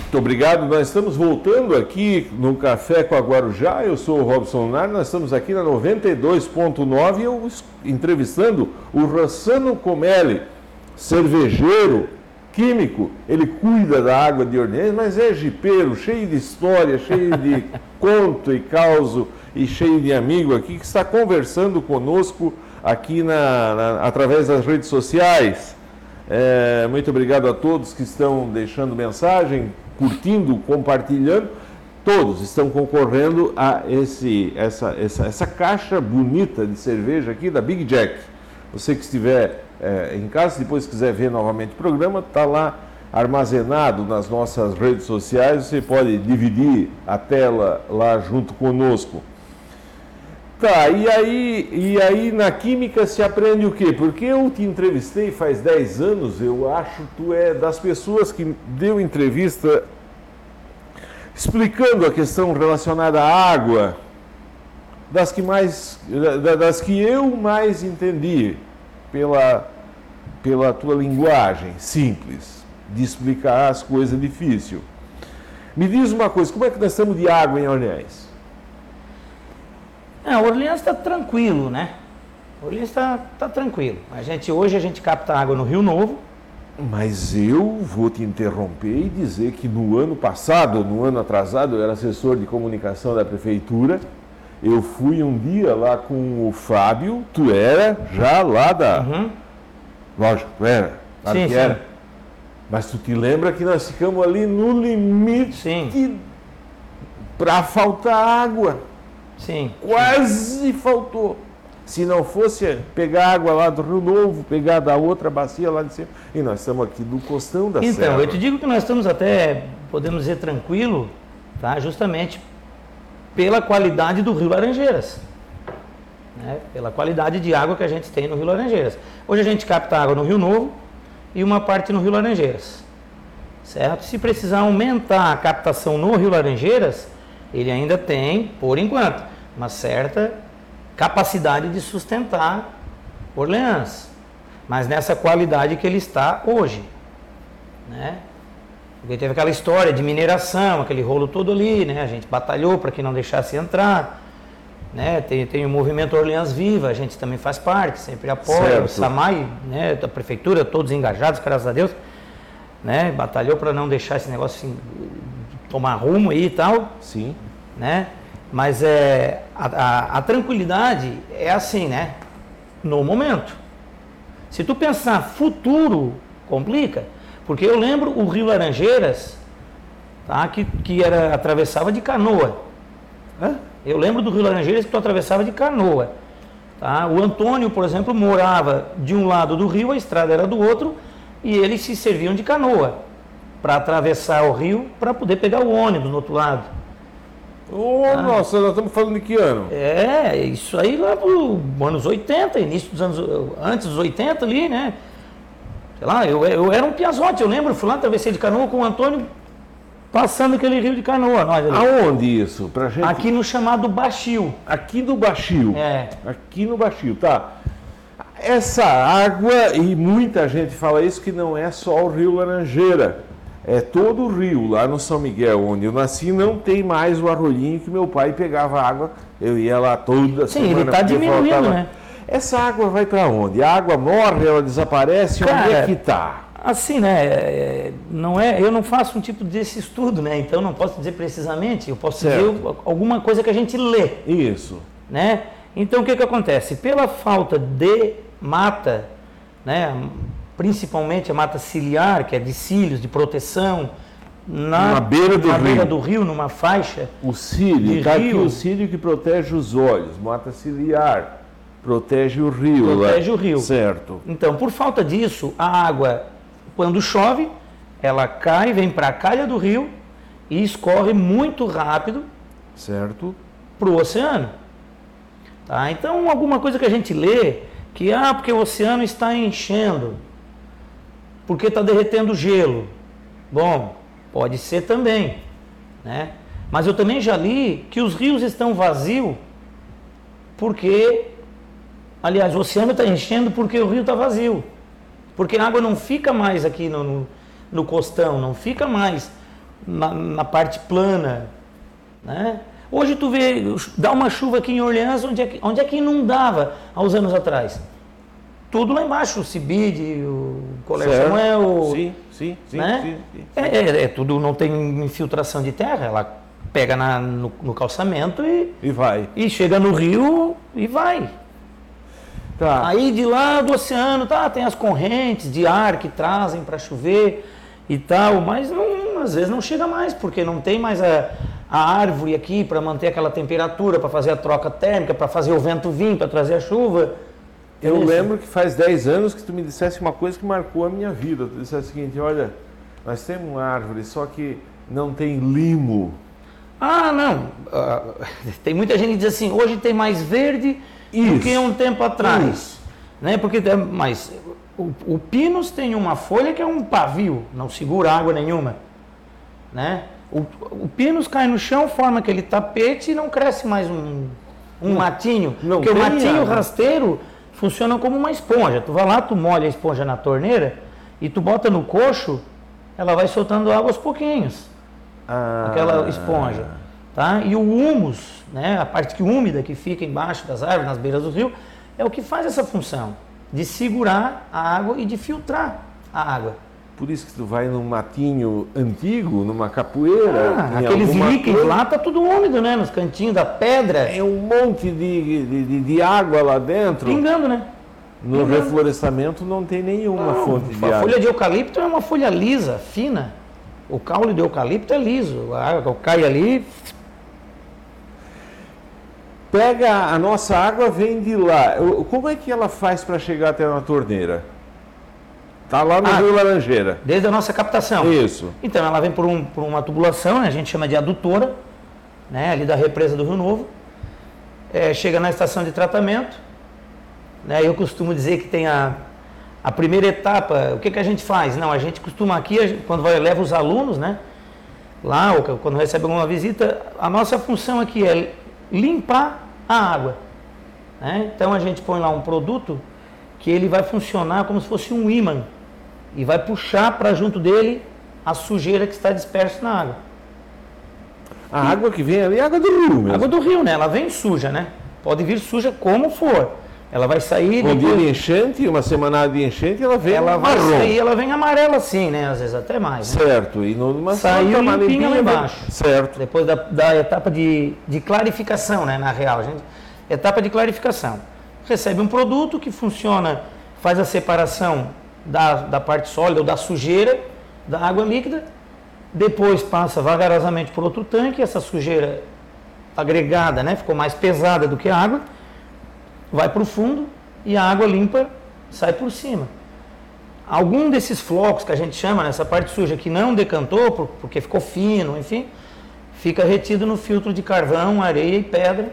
Muito obrigado. Nós estamos voltando aqui no Café com a Guarujá. Eu sou o Robson Nar. Nós estamos aqui na 92.9 eu entrevistando o Rossano Comelli, cervejeiro, químico. Ele cuida da água de Ornês, mas é jipeiro, cheio de história, cheio de conto e causo e cheio de amigo aqui que está conversando conosco aqui na, na através das redes sociais. É, muito obrigado a todos que estão deixando mensagem, curtindo, compartilhando. Todos estão concorrendo a esse, essa, essa, essa caixa bonita de cerveja aqui da Big Jack. Você que estiver é, em casa, depois quiser ver novamente o programa, está lá armazenado nas nossas redes sociais. Você pode dividir a tela lá junto conosco. Tá, e aí, e aí na química se aprende o quê? Porque eu te entrevistei faz 10 anos, eu acho que tu é das pessoas que deu entrevista explicando a questão relacionada à água, das que mais das que eu mais entendi pela pela tua linguagem simples de explicar as coisas difíceis. Me diz uma coisa, como é que nós estamos de água em Orleans? É, Orleans está tranquilo, né? Orleans está tá tranquilo. A gente, hoje a gente capta água no Rio Novo. Mas eu vou te interromper e dizer que no ano passado, no ano atrasado, eu era assessor de comunicação da prefeitura. Eu fui um dia lá com o Fábio, tu era já lá da. Uhum. Lógico, tu era. Claro Sim, que sim. era. Mas tu te lembra que nós ficamos ali no limite para faltar água. Sim. Quase faltou. Se não fosse pegar água lá do Rio Novo, pegar da outra bacia lá de cima. E nós estamos aqui do Costão da Então, Serra. eu te digo que nós estamos até, podemos dizer, tranquilo, tá? justamente pela qualidade do Rio Laranjeiras. Né? Pela qualidade de água que a gente tem no Rio Laranjeiras. Hoje a gente capta água no Rio Novo e uma parte no Rio Laranjeiras. Certo? Se precisar aumentar a captação no Rio Laranjeiras, ele ainda tem, por enquanto, uma certa capacidade de sustentar Orleans, mas nessa qualidade que ele está hoje, né? Porque teve aquela história de mineração, aquele rolo todo ali, né? A gente batalhou para que não deixasse entrar, né? Tem, tem o movimento Orleans Viva, a gente também faz parte, sempre apoia, Certo. o SAMAI, né? Da prefeitura, todos engajados, graças a Deus, né? Batalhou para não deixar esse negócio assim, tomar rumo aí e tal Sim. né? Mas é, a, a- a tranquilidade é assim, né? No momento. Se tu pensar futuro, complica. Porque eu lembro o Rio Laranjeiras, tá? que, que era, atravessava de canoa. Hã? Eu lembro do Rio Laranjeiras que tu atravessava de canoa. Tá? O Antônio, por exemplo, morava de um lado do rio, a estrada era do outro, e eles se serviam de canoa para atravessar o rio para poder pegar o ônibus no outro lado. Ô, Ah. nossa, nós estamos falando de que ano? É, isso aí lá pro anos 80, início dos anos. Antes dos 80 ali, né? Sei lá, eu, eu era um piazote, eu lembro, fui lá, atravessei de canoa com o Antônio, passando aquele rio de canoa, nós ali. Aonde isso? Pra gente... Aqui no chamado Baixio. Aqui no Baixio. É. Aqui no Baixio, tá. Essa água, e muita gente fala isso, que não é só o Rio Laranjeira. É todo o rio, lá no São Miguel, onde eu nasci, não tem mais o arrolinho que meu pai pegava água. Eu ia lá toda Sim, semana. ele tá porque diminuindo, né? Essa água vai para onde? A água morre, ela desaparece, onde é Cara, que tá? Assim, né? é, Não é, eu não faço um tipo desse estudo, né? Então não posso dizer precisamente, eu posso Certo. dizer alguma coisa que a gente lê. Isso. né? Então o que, que acontece? Pela falta de mata, né? Principalmente a mata ciliar, que é de cílios, de proteção, na, Na beira do na rio. beira do rio, numa faixa. O cílio, está aqui o cílio que protege os olhos, mata ciliar, protege o rio. Protege lá. o rio. Certo. Então, por falta disso, a água, quando chove, ela cai, vem para a calha do rio e escorre muito rápido Certo. para o oceano. Tá? Então, alguma coisa que a gente lê, que ah, porque o oceano está enchendo, porque está derretendo gelo. Bom, pode ser também. Né? Mas eu também já li que os rios estão vazios porque, aliás, o oceano está enchendo porque o rio está vazio. Porque a água não fica mais aqui no, no, no costão, não fica mais na, na parte plana. Né? Hoje tu vê, dá uma chuva aqui em Orleans, onde é, que, onde é que inundava há uns anos atrás? Tudo lá embaixo, o Cibide, o Colégio Certo. Samuel. Sim, sim, sim, né? sim, sim. É, é- é tudo, não tem infiltração de terra, ela pega na- no, no calçamento e, E vai. e chega no rio e vai. Tá. Aí de lá do oceano, tá, tem as correntes de ar que trazem para chover e tal, mas não, às vezes não chega mais, porque não tem mais a, a árvore aqui para manter aquela temperatura, para fazer a troca térmica, para fazer o vento vir, para trazer a chuva. Eu lembro que faz 10 anos que tu me dissesse uma coisa que marcou a minha vida. Tu dissesse o seguinte, olha, nós temos uma árvore, só que não tem limo. Ah, não. ah, tem muita gente que diz assim, hoje tem mais verde do Isso. que um tempo atrás. Isso. Né? Porque tem- mas o, o pinus tem uma folha que é um pavio, não segura água nenhuma. Né? O, o pinus cai no chão, forma aquele tapete e não cresce mais um, um matinho. não porque o matinho água. rasteiro funciona como uma esponja. Tu vai lá, tu molha a esponja na torneira e tu bota no coxo, ela vai soltando água aos pouquinhos Ah, aquela esponja, tá? E o humus, né, a parte que úmida que fica embaixo das árvores, nas beiras do rio, é o que faz essa função de segurar a água e de filtrar a água. Por isso que tu vai num matinho antigo, numa capoeira. Ah, aqueles líquidos lá tá tudo úmido, né, nos cantinhos da pedra, É um monte de, de, de- de água lá dentro. pingando, né? No reflorestamento não tem nenhuma fonte de a água. folha de eucalipto é uma folha lisa, fina. O caule de eucalipto é liso, a água cai ali, Pega a nossa água, vem de lá. Como é que ela faz para chegar até na torneira? Tá lá no Ah. Rio Laranjeira. desde a nossa captação. Isso. Então ela vem por, um- por uma tubulação, né, a gente chama de adutora, né, ali da represa do Rio Novo. É, chega na estação de tratamento. Né, eu costumo dizer que tem a, a primeira etapa. O que, que a gente faz? Não, a gente costuma aqui, gente- quando vai, leva os alunos, né? Lá, ou quando recebe alguma visita, a nossa função aqui é limpar a água. né? Então a gente põe lá um produto que ele vai funcionar como se fosse um ímã e vai puxar para junto dele a sujeira que está dispersa na água. A água que vem ali é água do rio mesmo. Água do rio, né? Ela vem suja, né? Pode vir suja como for. Ela vai sair Um dia de enchente, uma semana de enchente, ela vem ela vai marrom. sair, ela vem amarela assim, né? Às vezes até mais. né? Certo. E numa Saiu uma limpinha lá limpinha, embaixo. Certo. Depois da, da etapa de, de clarificação, né? Na real, gente. Etapa de clarificação. Recebe um produto que funciona, faz a separação da, da parte sólida ou da sujeira da água líquida. Depois passa vagarosamente por outro tanque, essa sujeira agregada, né? Ficou mais pesada do que a água, vai para o fundo e a água limpa sai por cima. Algum desses flocos que a gente chama nessa parte suja que não decantou por- porque ficou fino, enfim, fica retido no filtro de carvão, areia e pedra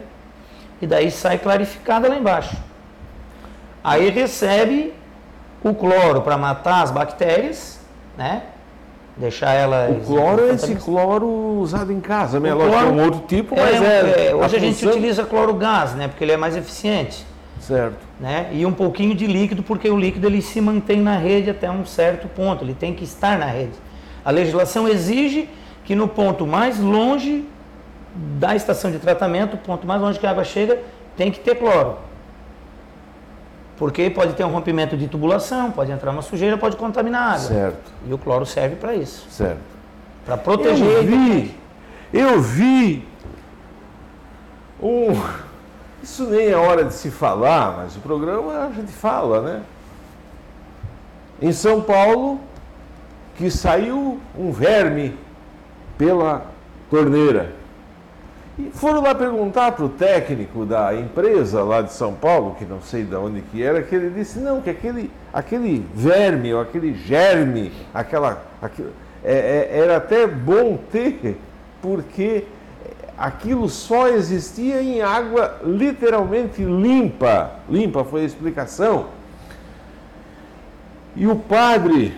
e daí sai clarificada lá embaixo. Aí recebe o cloro para matar as bactérias, né? Deixar elas. O cloro é esse cloro usado em casa, né? Lógico que é um cloro outro tipo, É, mas é. é, hoje a gente função- utiliza cloro gás, né? Porque ele é mais eficiente. Certo. né? E um pouquinho de líquido, porque o líquido ele se mantém na rede até um certo ponto, ele tem que estar na rede. A legislação exige que no ponto mais longe da estação de tratamento, o ponto mais longe que a água chega, tem que ter cloro. Porque pode ter um rompimento de tubulação, pode entrar uma sujeira, pode contaminar a água. Certo. E o cloro serve para isso, Certo. para proteger. Eu vi, eu vi um. Isso nem é hora de se falar, mas o programa a gente fala, né? Em São Paulo, que saiu um verme pela torneira. E foram lá perguntar para o técnico da empresa lá de São Paulo, que não sei de onde que era, que ele disse, não, que aquele, aquele verme, ou aquele germe, aquela, aquilo, é, é, era até bom ter, porque aquilo só existia em água literalmente limpa. Limpa foi a explicação. E o padre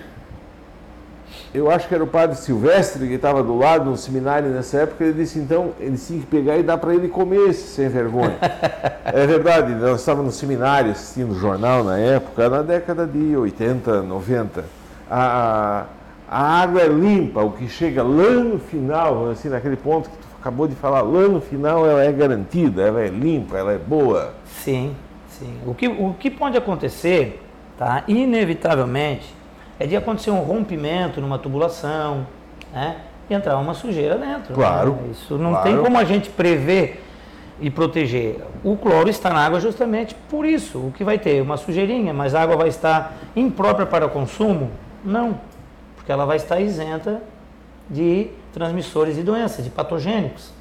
eu acho que era o padre Silvestre que estava do lado no seminário nessa época, ele disse então, ele tinha que pegar e dar para ele comer esse sem vergonha. é verdade, nós estávamos no seminário assistindo o jornal na época, na década de 80, 90. A, a água é limpa, o que chega lá no final, assim, naquele ponto que tu acabou de falar, lá no final ela é garantida, ela é limpa, ela é boa. Sim, sim. O que, o que pode acontecer, tá? Inevitavelmente, é de acontecer um rompimento numa tubulação, né? E entrar uma sujeira dentro. Claro. Né? Isso não claro. tem como a gente prever e proteger. O cloro está na água justamente por isso. O que vai ter? Uma sujeirinha, mas a água vai estar imprópria para consumo? Não, porque ela vai estar isenta de transmissores de doenças, de patogênicos.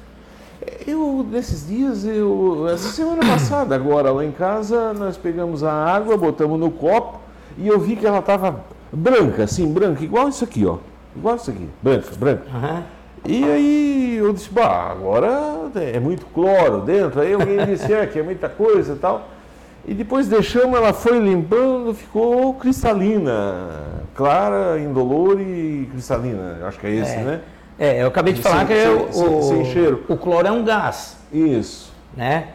Eu, nesses dias, eu, essa semana passada, agora lá em casa, nós pegamos a água, botamos no copo e eu vi que ela estava branca, assim, branca, igual isso aqui, ó. Igual isso aqui, branca, branca. Uhum. E aí eu disse, bah, agora é muito cloro dentro. Aí alguém disse, é, que é muita coisa e tal. E depois deixamos, ela foi limpando, ficou cristalina, clara, indolor e cristalina. Acho que é esse, é. né? É, eu acabei de falar sem, que é o, sem, sem, cheiro. o cloro é um gás. Isso. Né?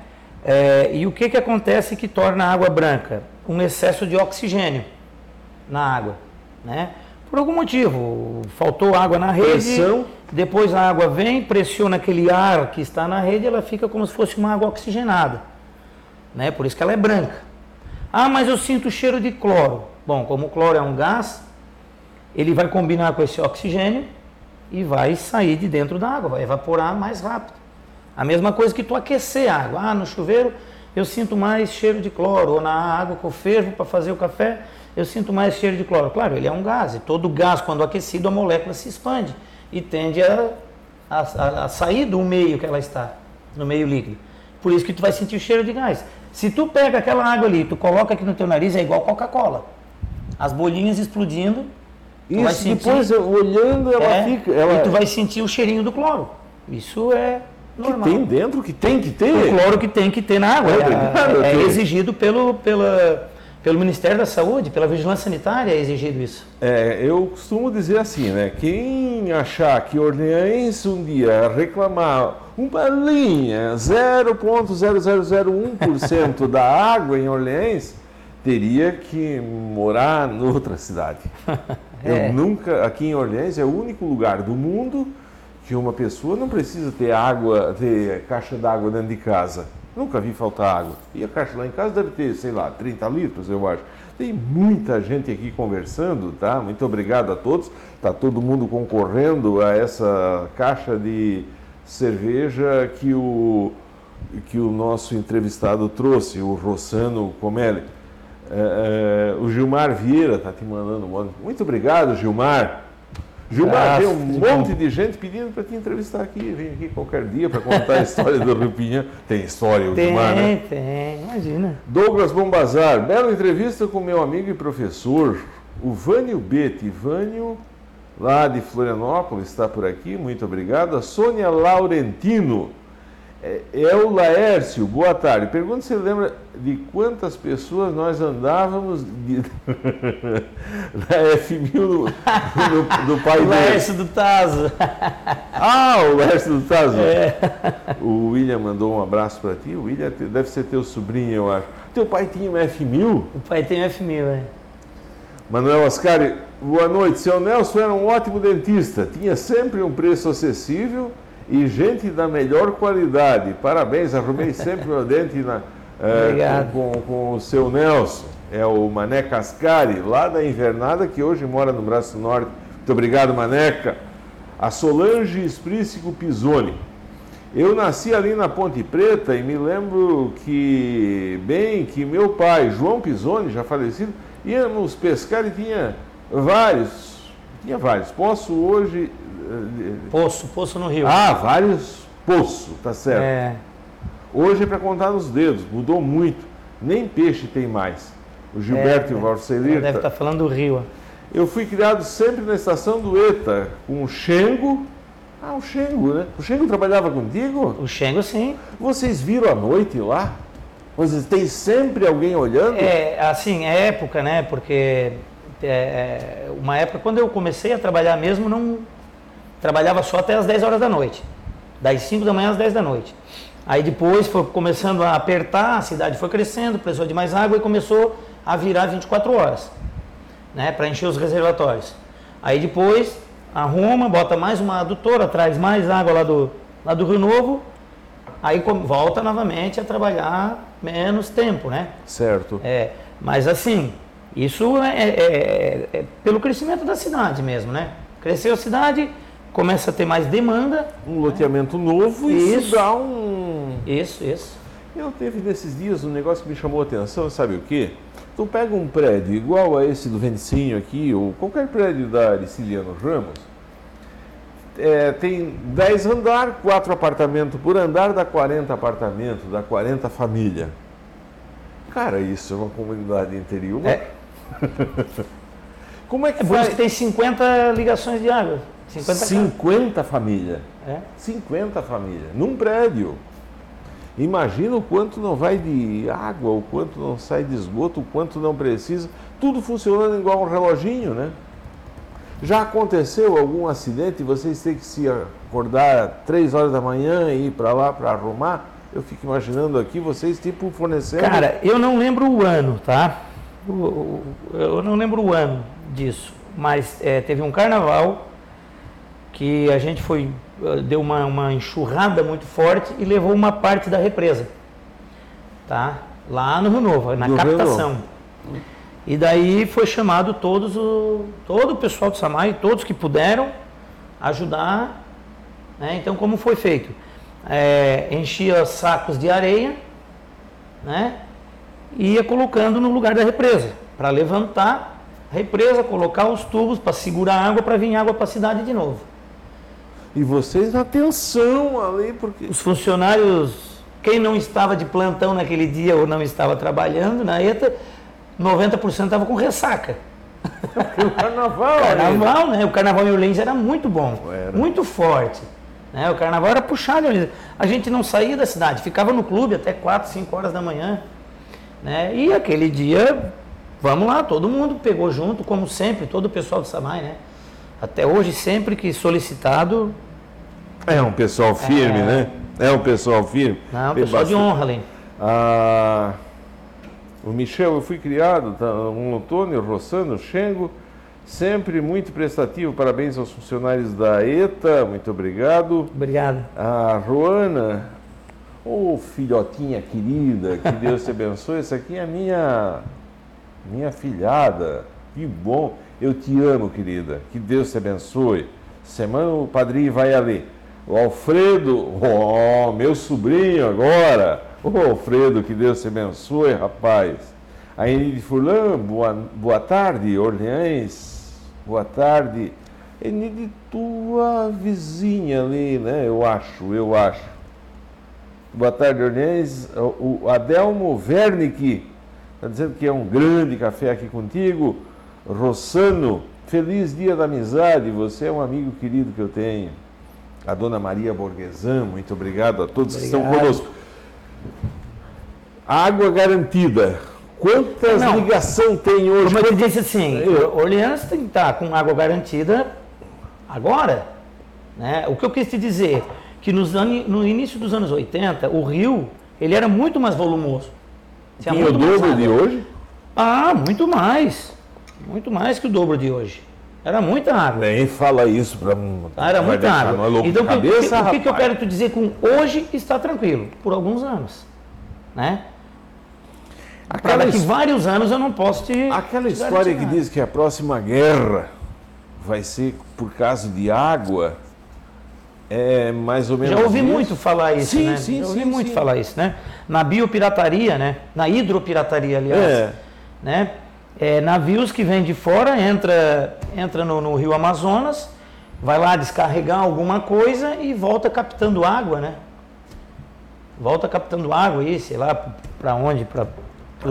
É, e o que, que acontece que torna a água branca? Um excesso de oxigênio na água né? Por algum motivo, faltou água na rede, Pressão. depois a água vem, pressiona aquele ar que está na rede, ela fica como se fosse uma água oxigenada, né? Por isso que ela é branca. Ah, mas eu sinto cheiro de cloro. Bom, como o cloro é um gás, ele vai combinar com esse oxigênio e vai sair de dentro da água, vai evaporar mais rápido. A mesma coisa que tu aquecer a água. Ah, no chuveiro eu sinto mais cheiro de cloro, ou na água que eu fervo para fazer o café, eu sinto mais cheiro de cloro. Claro, ele é um gás, e todo gás, quando aquecido, a molécula se expande e tende a, a, a sair do meio que ela está, no meio líquido. Por isso que tu vai sentir o cheiro de gás. Se tu pega aquela água ali, tu coloca aqui no teu nariz, é igual Coca-Cola. As bolinhas explodindo. Isso, sentir, depois olhando ela é, fica. Ela... E tu vai sentir o cheirinho do cloro. Isso é normal. Que tem dentro, que tem que ter. O cloro que tem que ter na água. É, é, é exigido pelo, pela, pelo Ministério da Saúde, pela Vigilância Sanitária é exigido isso. É, eu costumo dizer assim, né? Quem achar que Orleans um dia reclamar uma linha 0,0001% da água em Orleans, teria que morar em outra cidade. é. Eu nunca, aqui em Orleans é o único lugar do mundo que uma pessoa não precisa ter água, ter caixa d'água dentro de casa. Nunca vi faltar água. E a caixa lá em casa deve ter, sei lá, 30 litros, eu acho. Tem muita gente aqui conversando, tá? Muito obrigado a todos. Tá todo mundo concorrendo a essa caixa de cerveja que o, que o nosso entrevistado trouxe, o Rossano Comelli. É, é, o Gilmar Vieira está te mandando um Muito obrigado, Gilmar. Gilmar, tem um monte de gente pedindo para te entrevistar aqui. Vem aqui qualquer dia para contar a história do Rio Pinhão. Tem história, o tem, Gilmar, né? Tem, imagina. Douglas Bombazar, bela entrevista com meu amigo e professor, o Vânio Bete. Vânio, lá de Florianópolis, está por aqui, muito obrigado. A Sônia Laurentino. É, é o Laércio, boa tarde. Pergunta se lembra de quantas pessoas nós andávamos de... na F1000 do, pai dele. O Laércio do Tazo. Ah, o Laércio do Tazo. É. O William mandou um abraço para ti. O William deve ser teu sobrinho, eu acho. Teu pai tinha um F1000? O pai tem um F1000, é. Manuel Ascari, boa noite. Seu Nelson era um ótimo dentista. Tinha sempre um preço acessível e gente da melhor qualidade. Parabéns, arrumei sempre meu dente na, é, com, com, com, o seu Nelson. É o Mané Cascari, lá da Invernada, que hoje mora no Braço Norte. Muito obrigado, Maneca. A Solange Esprícico Pisoni. Eu nasci ali na Ponte Preta e me lembro que, bem, que meu pai, João Pisoni, já falecido, íamos pescar e tinha vários, tinha vários. Posso hoje Poço, poço no rio. Ah, vários poços, tá certo. É, Hoje é para contar nos dedos, mudou muito. Nem peixe tem mais. O Gilberto e o ela Valcelir. deve estar falando do rio. Eu fui criado sempre na estação do ETA, com o Xengo. Ah, o Xengo, né? O Xengo trabalhava contigo? O Xengo, sim. Vocês viram à noite lá? Vocês têm sempre alguém olhando? É, assim, é época, né? Porque é, é, uma época, quando eu comecei a trabalhar mesmo, não trabalhava só até as 10 horas da noite. Das 5 da manhã às 10 da noite. Aí depois foi começando a apertar, a cidade foi crescendo, precisou de mais água e começou a virar 24 horas, né? Para encher os reservatórios. Aí depois arruma, bota mais uma adutora, traz mais água lá do, lá do Rio Novo, aí volta novamente a trabalhar menos tempo, né? Certo. É, mas assim, isso é, é- é- é pelo crescimento da cidade mesmo, né? Cresceu a cidade, começa a ter mais demanda. Um loteamento novo e isso dá um. Isso, isso. Eu teve nesses dias um negócio que me chamou a atenção, sabe o quê? Tu pega um prédio igual a esse do Venicinho aqui, ou qualquer prédio da Ariciliano Ramos, é, tem 10 andar, 4 apartamentos por andar, dá 40 apartamentos, dá 40 famílias. Cara, isso é uma comunidade interior. É. Como é que É por isso faz? que tem 50 ligações de água. 50 casas. 50 famílias. É. 50 famílias, num prédio. Imagina o quanto não vai de água, o quanto não sai de esgoto, o quanto não precisa. Tudo funcionando igual um reloginho, né? Já aconteceu algum acidente e vocês têm que se acordar três horas da manhã e ir para lá para arrumar? Eu fico imaginando aqui vocês tipo fornecendo. Cara, eu não lembro o ano, tá? O- o- Eu não lembro o ano disso, mas é, teve um carnaval que a gente foi eh, deu uma, uma enxurrada muito forte e levou uma parte da represa, tá? Lá no Rio Novo, na Rio captação. E daí foi chamado todos o todo o pessoal do Samai, todos que puderam ajudar. né? Então como foi feito? É, enchia sacos de areia, né? E ia colocando no lugar da represa para levantar a represa, colocar os tubos para segurar a água para vir água para a cidade de novo. E vocês na tensão ali, porque. Os funcionários, quem não estava de plantão naquele dia ou não estava trabalhando na ETA, 90% estava com ressaca. O carnaval. Carnaval, né? O carnaval em Orleans era muito bom, Era. muito forte. Né? O carnaval era puxado. A gente não saía da cidade, ficava no clube até 4, 5 horas da manhã. Né? E aquele dia, vamos lá, todo mundo pegou junto, como sempre, todo o pessoal do Samai, né? Até hoje, sempre que solicitado, É um pessoal firme, É. né? É um pessoal firme. não, Tem pessoal de bastante- honra ali. Ah, o Michel, eu fui criado, tá, um Antônio Rossano Xengo, sempre muito prestativo. Parabéns aos funcionários da ETA, muito obrigado. Obrigado. A Roana, ô filhotinha querida, que Deus te abençoe. Essa aqui é a minha, minha filhada. Que bom. Eu te amo, querida. Que Deus te abençoe. Semana o padrinho vai ali. O Alfredo, oh, meu sobrinho agora. Ô Alfredo, que Deus te abençoe, rapaz. A Enide Furlan, boa, boa tarde, Orleans. Boa tarde. Enide, tua vizinha ali, né? Eu acho, eu acho. Boa tarde, Orleans. O o Adelmo Wernick está dizendo que é um grande café aqui contigo. Rossano, feliz dia da amizade. Você é um amigo querido que eu tenho. A dona Maria Borgesan, muito obrigado a todos que estão Obrigado. conosco. Água garantida. Quantas Não. ligação tem hoje? Como eu te disse assim, Eu- Orleans tem que estar com água garantida agora. Né? O que eu quis te dizer, que nos no início dos anos 80, o rio ele era muito mais volumoso. Tinha Tinha o dobro de hoje? Ah, muito mais. Muito mais que o dobro de hoje. Era muita água. Nem fala isso para Ah, Era muita água. Louco então, de o que- cabeça, o que, que eu quero te dizer com hoje está tranquilo? Por alguns anos. Né? Para Aquela daqui his- vários anos eu não posso te. Aquela te história que diz que a próxima guerra vai ser por causa de água é mais ou menos Já ouvi isso? muito falar isso, Sim, né? sim, Já ouvi sim, muito sim. falar isso, né? Na biopirataria, né? Na hidropirataria, aliás. É. Né? É, navios que vêm de fora, entra, entra no, no rio Amazonas, vai lá descarregar alguma coisa e volta captando água, né? Volta captando água aí, sei lá, para onde, para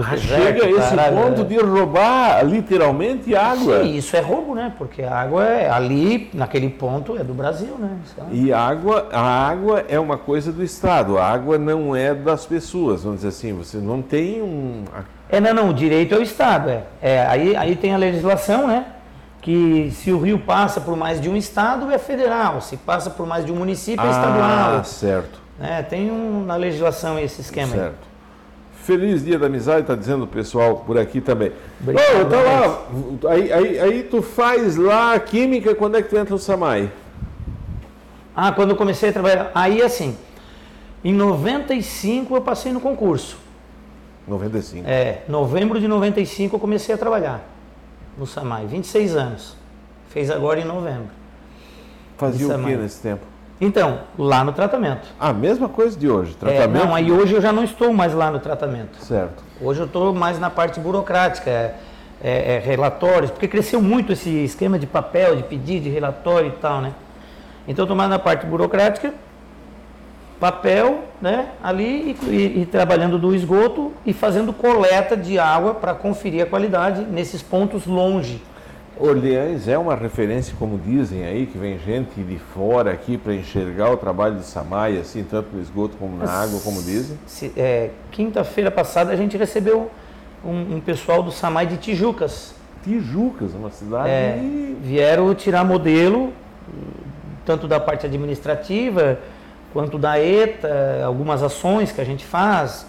ah, chega a esse ponto de roubar literalmente água. Sim, isso é roubo, né? Porque a água é ali, naquele ponto, é do Brasil, né? E água, a água é uma coisa do Estado, a água não é das pessoas, vamos dizer assim, você não tem um. É, não, não, o direito é o Estado, é. é aí, aí tem a legislação, né? Que se o rio passa por mais de um estado, é federal, se passa por mais de um município, é estadual. Ah, certo. É, tem um, na legislação esse esquema certo. aí. Feliz Dia da Amizade, está dizendo o pessoal por aqui também. Obrigado, tá lá, aí, aí, aí, tu faz lá química, quando é que tu entra no SAMAI? Ah, quando eu comecei a trabalhar, aí assim, em 95 eu passei no concurso. 95? É, novembro de 95 eu comecei a trabalhar no SAMAI, 26 anos. Fez agora em novembro. Fazia o que nesse tempo? Então, lá no tratamento. A mesma coisa de hoje, tratamento? É, não, aí hoje eu já não estou mais lá no tratamento. Certo. Hoje eu estou mais na parte burocrática, é, é, é, relatórios, porque cresceu muito esse esquema de papel, de pedir, de relatório e tal, né? Então eu estou mais na parte burocrática, papel, né, ali e, e, e trabalhando do esgoto e fazendo coleta de água para conferir a qualidade nesses pontos longe Orleans é uma referência, como dizem aí, que vem gente de fora aqui para enxergar o trabalho de Samai, assim, tanto no esgoto como na água, como dizem? É, Quinta-feira passada a gente recebeu um, um, pessoal do Samai de Tijucas. Tijucas, uma cidade. É, vieram tirar modelo, tanto da parte administrativa quanto da ETA, algumas ações que a gente faz.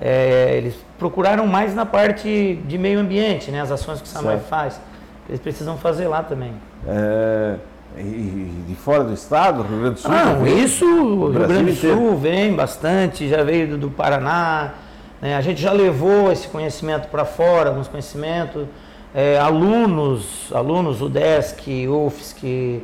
É, eles procuraram mais na parte de meio ambiente, né, as ações que o Samai faz eles precisam fazer lá também. É, e de fora do estado, Rio Grande do Sul? Não, isso, o Rio Grande do Sul vem bastante, já veio do, do Paraná. Né? A gente já levou esse conhecimento para fora, alguns conhecimentos. É, alunos, alunos UDESC, UFSC,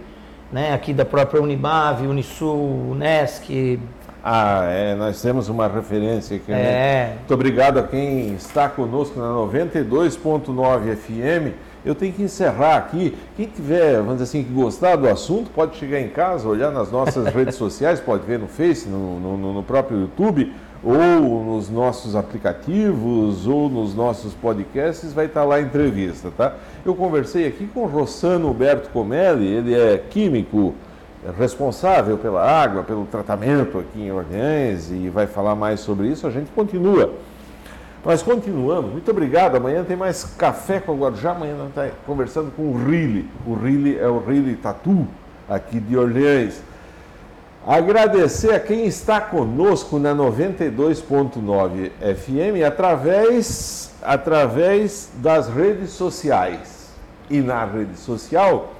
né, aqui da própria Unibave, Unisul, Unesc. Ah, é, nós temos uma referência aqui. Né? É. Né? Muito obrigado a quem está conosco na 92.9 FM eu tenho que encerrar aqui. Quem tiver, vamos dizer assim, que gostar do assunto, pode chegar em casa, olhar nas nossas redes sociais, pode ver no Face, no, no, no, próprio YouTube, ou nos nossos aplicativos, ou nos nossos podcasts, vai estar lá a entrevista, tá? Eu conversei aqui com Rossano Huberto Comelli, ele é químico responsável pela água, pelo tratamento aqui em Orleans e vai falar mais sobre isso. A gente continua nós continuamos. Muito obrigado. Amanhã tem mais Café com a Guarujá. Amanhã nós estamos conversando com o Rile. O Rile é o Rile Tatu, aqui de Orleans. Agradecer a quem está conosco na 92.9 FM através, através das redes sociais. E na rede social,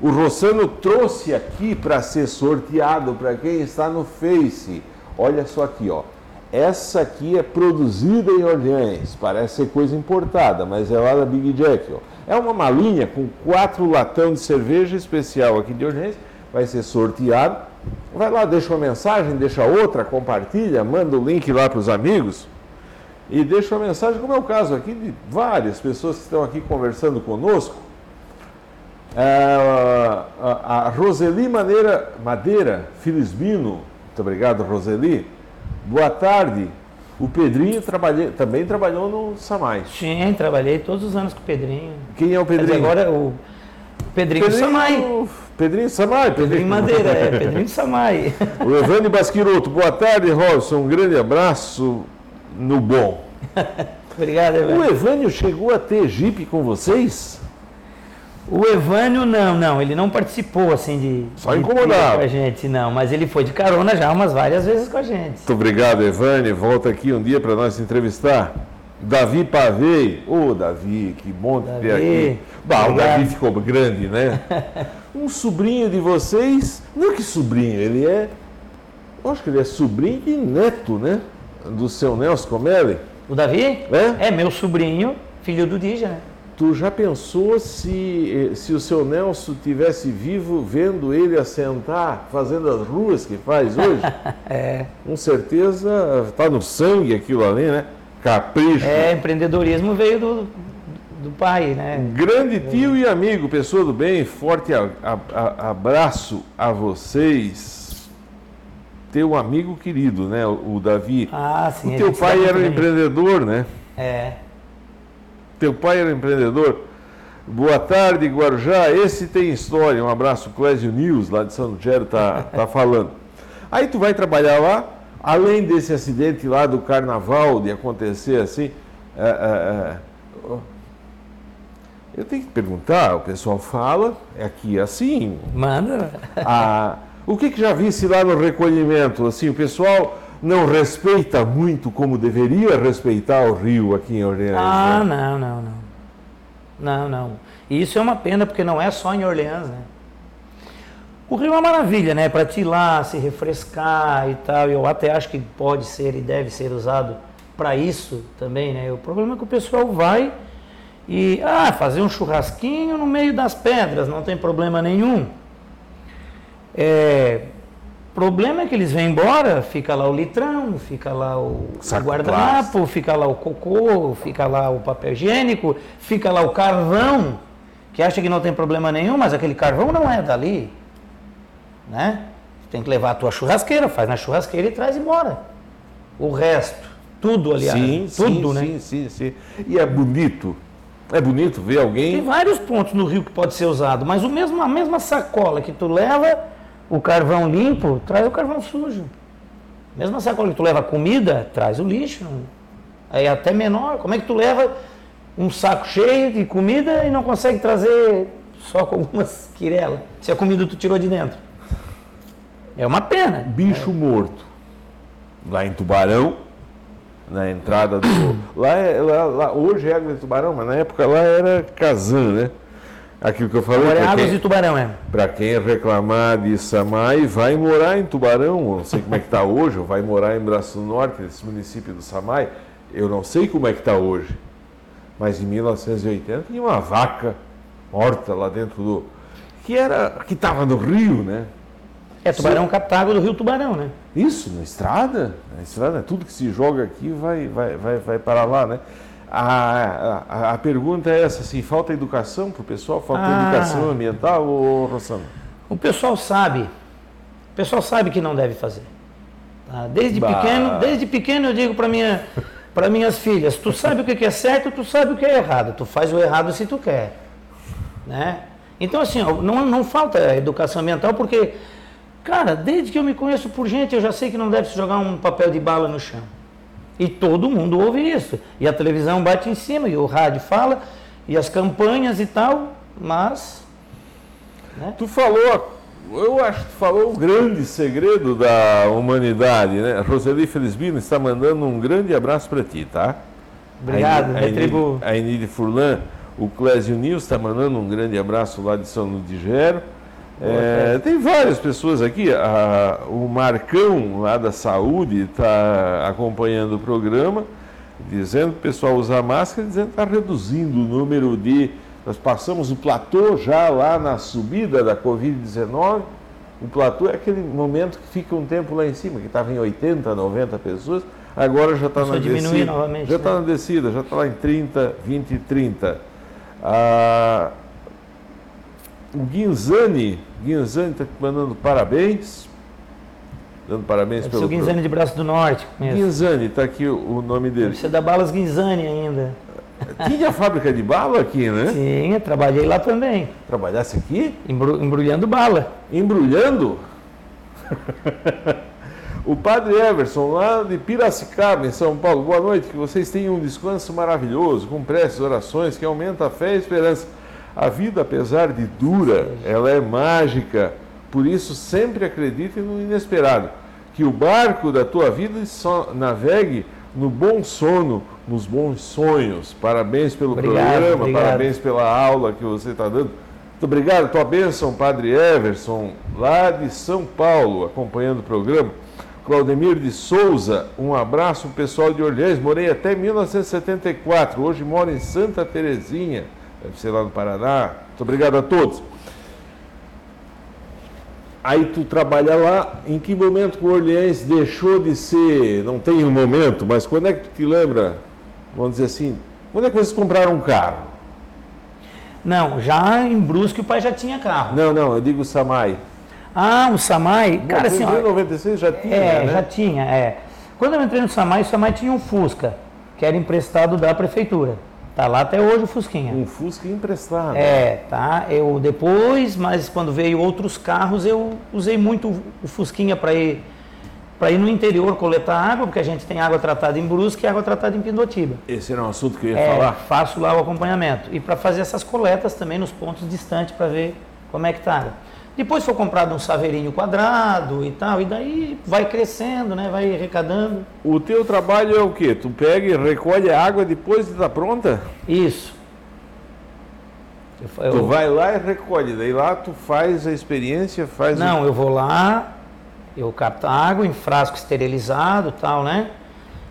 o Rossano trouxe aqui para ser sorteado para quem está no Face. Olha só aqui, ó. Essa aqui é produzida em Orleans, parece ser coisa importada, mas é lá da Big Jack. Ó. É uma malinha com quatro latão de cerveja especial aqui de Orleans, vai ser sorteado. Vai lá, deixa uma mensagem, deixa outra, compartilha, manda o link lá para os amigos e deixa uma mensagem, como é o caso aqui de várias pessoas que estão aqui conversando conosco. É, a, Roseli Madeira, Madeira Filisbino, muito obrigado, Roseli Boa tarde. O Pedrinho trabalhei, também trabalhou no Samai. Sim, trabalhei todos os anos com o Pedrinho. Quem é o Pedrinho? agora é o Pedrinho, Pedrinho Samai. Pedrinho Samai. Pedrinho, Pedrinho Madeira, é, Pedrinho Samai. O Evandro Basquiroto, boa tarde, Robson. Um grande abraço no bom. Obrigado, Evandro. O Evânio chegou a ter Jeep com vocês? O Evânio não, não, ele não participou assim de. Só incomodar. Com a gente, não, mas ele foi de carona já umas várias vezes com a gente. Muito obrigado, Evânio. Volta aqui um dia para nós entrevistar. Davi Pavei. Ô, oh, Davi, que bom Davi, ter aqui. Bah, o Davi ficou grande, né? um sobrinho de vocês. Não que sobrinho, ele é. Acho que ele é sobrinho e neto, né? Do seu Nelson Comelli. O Davi? É? É meu sobrinho, filho do Dija, né? Tu já pensou se, eh, se o seu Nelson tivesse vivo vendo ele assentar, fazendo as ruas que faz hoje? é. Com certeza está no sangue aquilo ali, né? Capricho. É, empreendedorismo veio do, do pai, né? Grande tio e amigo, pessoa do bem, forte a, a, a, abraço a vocês. Teu amigo querido, né? O, o Davi. Ah, sim. O teu pai era um empreendedor, né? É. Teu pai era um empreendedor. Boa tarde, Guarujá. Esse tem história. Um abraço, Clésio News, lá de São Lugero, tá, tá falando. Aí tu vai trabalhar lá, além desse acidente lá do carnaval, de acontecer assim. É, é, é, eu tenho que perguntar, o pessoal fala, é aqui assim. Manda. A, o que, que já visse lá no recolhimento? Assim, o pessoal não respeita muito como deveria respeitar o rio aqui em Orleans. Ah, né? não, não, não. Não, não. E isso é uma pena porque não é só em Orleans, né? O rio é uma maravilha, né? Para te ir lá, se refrescar e tal. Eu até acho que pode ser e deve ser usado para isso também, né? O problema é que o pessoal vai e ah, fazer um churrasquinho no meio das pedras, não tem problema nenhum. É, problema é que eles vêm embora, fica lá o litrão, fica lá o, o guardanapo, fica lá o cocô, fica lá o papel higiênico, fica lá o carvão, que acha que não tem problema nenhum, mas aquele carvão não é dali. Né? Tem que levar a tua churrasqueira, faz na churrasqueira e traz embora. O resto, tudo aliás, sim, tudo, sim, né? Sim, sim, sim. E é bonito. É bonito ver alguém. Tem vários pontos no rio que pode ser usado, mas o mesmo, a mesma sacola que tu leva o carvão limpo, traz o carvão sujo. Mesma sacola que tu leva comida, traz o lixo. Aí é até menor. Como é que tu leva um saco cheio de comida e não consegue trazer só com algumas quirelas? Se a comida tu tirou de dentro. É uma pena. Bicho é. morto. Lá em Tubarão, na entrada do. lá, é, lá, lá, hoje é água de tubarão, mas na época lá era Kazan, né? Aquilo que eu falei. Agora é águas quem, de tubarão, é. Para quem reclamar de Samai, vai morar em Tubarão. Eu não sei como é que está hoje, ou vai morar em Braço do Norte, esse município do Samai. Eu não sei como é que está hoje. Mas em 1980 tinha uma vaca morta lá dentro do. que era. que estava no rio, né? É, Tubarão captável do rio Tubarão, né? Isso, na estrada. Na estrada, tudo que se joga aqui vai, vai, vai, vai para lá, né? A, a, a, pergunta é essa, assim, falta educação para o pessoal? Falta ah, educação ambiental, ou Rossano? O pessoal sabe, o pessoal sabe que não deve fazer. Tá? Desde, pequeno, desde pequeno eu digo para minha, para minhas filhas, tu sabe o que é certo, tu sabe o que é errado, tu faz o errado se tu quer. Né? Então assim, não, não falta educação ambiental porque, cara, desde que eu me conheço por gente, eu já sei que não deve se jogar um papel de bala no chão. E todo mundo ouve isso. E a televisão bate em cima, e o rádio fala, e as campanhas e tal, mas. Né? Tu falou, eu acho que tu falou o grande segredo da humanidade, né? A Roseli Felizbino está mandando um grande abraço para ti, tá? Obrigado, a Enide, a Enide Furlan, o Clésio Nils está mandando um grande abraço lá de São Ludigero. É, tem várias pessoas aqui. A, o Marcão, lá da Saúde, está acompanhando o programa, dizendo que o pessoal usa máscara, dizendo que está reduzindo o número de. Nós passamos o platô já lá na subida da Covid-19. O platô é aquele momento que fica um tempo lá em cima, que estava em 80, 90 pessoas, agora já está na descida. Novamente, já está né? na descida, já está lá em 30, 20 e 30. Ah, o Guinzani, Guinzani está te mandando parabéns. Dando parabéns pelo. O Guinzani de Braço do Norte. Guinzani, está aqui o, o, nome dele. Você da Balas Guinzani ainda. Tinha fábrica de bala aqui, né? Sim, eu trabalhei lá também. Trabalhasse aqui? Embru, embrulhando bala. Embrulhando? o padre Everson, lá de Piracicaba, em São Paulo. Boa noite, que vocês tenham um descanso maravilhoso, com preces, orações, que aumenta a fé e a esperança. A vida, apesar de dura, ela é mágica. Por isso, sempre acredite no inesperado. Que o barco da tua vida só navegue no bom sono, nos bons sonhos. Parabéns pelo obrigado, programa, obrigado. parabéns pela aula que você está dando. Muito obrigado. Tua bênção, Padre Everson, lá de São Paulo, acompanhando o programa. Claudemir de Souza, um abraço pessoal de Orleans. Morei até 1974, hoje moro em Santa Terezinha deve ser lá no Paraná. Muito obrigado a todos. Aí tu trabalha lá, em que momento que o Orleans deixou de ser, não tem um momento, mas quando é que tu te lembra, vamos dizer assim, quando é que vocês compraram um carro? Não, já em Brusque o pai já tinha carro. Não, não, eu digo Samai. Ah, o Samai, cara, assim, ó, em 96 já tinha, é, né? já tinha, é. Quando eu entrei no Samai, o Samai tinha um Fusca, que era emprestado da prefeitura. Tá lá até hoje o Fusquinha. Um Fusca emprestado. É, tá. Eu depois, mas quando veio outros carros, eu usei muito o Fusquinha para ir para ir no interior coletar água, porque a gente tem água tratada em Brusque e água tratada em Pindotiba. Esse era um assunto que eu ia É, falar. faço lá o acompanhamento. E para fazer essas coletas também nos pontos distantes para ver como é que tá. Depois foi comprado um saveirinho quadrado e tal, e daí vai crescendo, né? Vai arrecadando. O teu trabalho é o quê? Tu pega e recolhe a água depois de estar pronta? Isso. Eu eu- Tu vai lá e recolhe. Daí lá tu faz a experiência, faz o- Não, eu vou lá, eu capto água em frasco esterilizado e tal, né?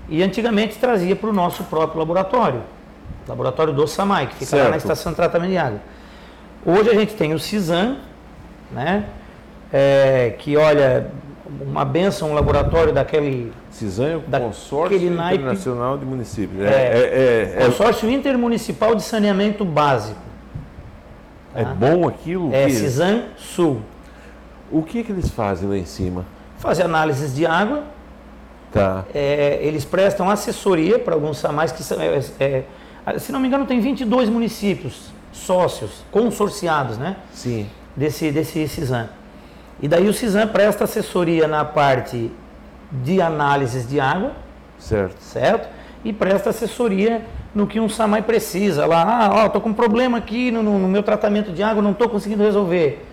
E antigamente trazia para o nosso próprio laboratório, laboratório do SAMAI, que fica lá Certo. na estação de tratamento de água. Hoje a gente tem o CISAM, né? É, que olha, uma benção, um laboratório daquele CISAM o Da- Consórcio Internacional de Municípios. É, É. é, é, é- consórcio intermunicipal de saneamento básico. é bom aquilo? É que- CISAM Sul. O que, que eles fazem lá em cima? Fazer análises de água, Tá. Eles prestam assessoria para alguns SAMAIs que são, se não me engano, tem 22 municípios sócios, consorciados, né? Sim. Desse, desse CISAM. E daí o CISAM presta assessoria na parte de análises de água, Certo. certo? E presta assessoria no que um SAMAI precisa. Lá, ah, ó, tô com um problema aqui no, no meu tratamento de água, não estou conseguindo resolver.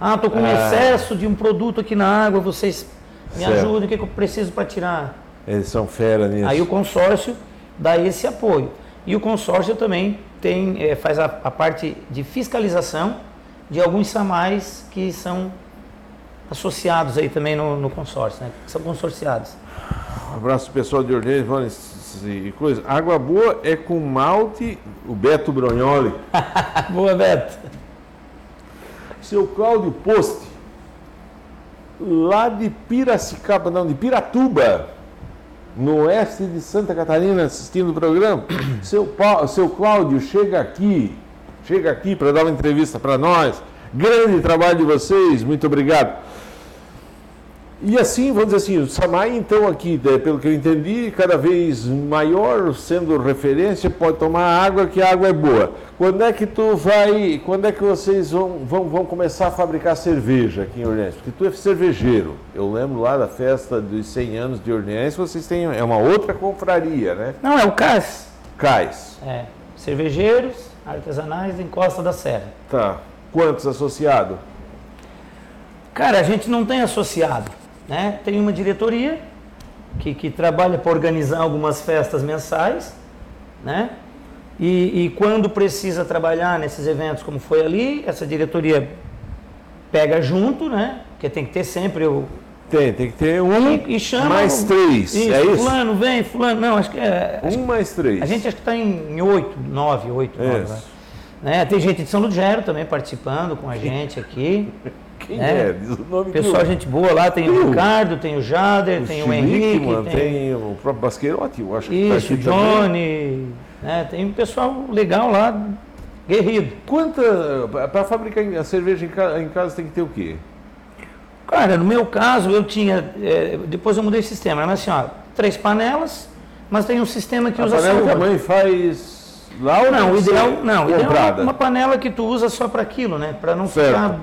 Ah, tô com um Ah. excesso de um produto aqui na água, vocês me Certo. ajudem, o que, que eu preciso para tirar? Eles são fera nisso. Aí o consórcio dá esse apoio. E o consórcio também tem, eh, faz a, a parte de fiscalização de alguns SAMAIs que são associados aí também no, no consórcio, né? Que são consorciados. Um abraço pessoal de Orleans, Vanes e coisa. Água boa é com malte, o Beto Brognoli. Boa, Beto. Seu Cláudio Poste, lá de Piracicaba, não, de Piratuba, no oeste de Santa Catarina, assistindo o programa. Seu, seu Cláudio, chega aqui, chega aqui para dar uma entrevista para nós. Grande trabalho de vocês, muito obrigado. E assim, vamos dizer assim, o Samai, então, aqui, pelo que eu entendi, cada vez maior, sendo referência, pode tomar água, que a água é boa. Quando é que tu vai, quando é que vocês vão, vão, vão começar a fabricar cerveja aqui em Orleans? Porque tu é cervejeiro. Eu lembro lá da festa dos 100 anos de Orleans, vocês têm, é uma outra confraria, né? Não, é o CAS. Cais. É, cervejeiros artesanais da Encosta da Serra. Tá. Quantos associados? Cara, a gente não tem associado, né? Tem uma diretoria que, que trabalha para organizar algumas festas mensais, né? E, e quando precisa trabalhar nesses eventos como foi ali, essa diretoria pega junto, né? Porque tem que ter sempre o... Tem, tem que ter um E, e chama... mais três, Isso, é isso? fulano, vem, fulano. Não, acho que é... Um mais três. A gente acho que está em oito, nove, oito, nove. Isso. né? Né? Tem gente de São Lugero também participando com a gente aqui. Quem né? é? Diz o nome Pessoal, gente boa lá, tem o Tem o- Ricardo, tem o Jader, tem o Chilique, Henrique, mano, tem, tem o próprio Basqueirotti, eu acho que tá isso, o. Johnny, né? tem um pessoal legal lá, guerrido. Quanta. Para fabricar a cerveja em ca- em casa tem que ter o quê? Cara, no meu caso, eu tinha, é, depois eu mudei o sistema, mas assim, ó, três panelas, mas tem um sistema que A usa só panela uma. mãe faz lá ou Não, o ideal, não, ideal é uma panela que tu usa só para aquilo, né? Para não Certo. ficar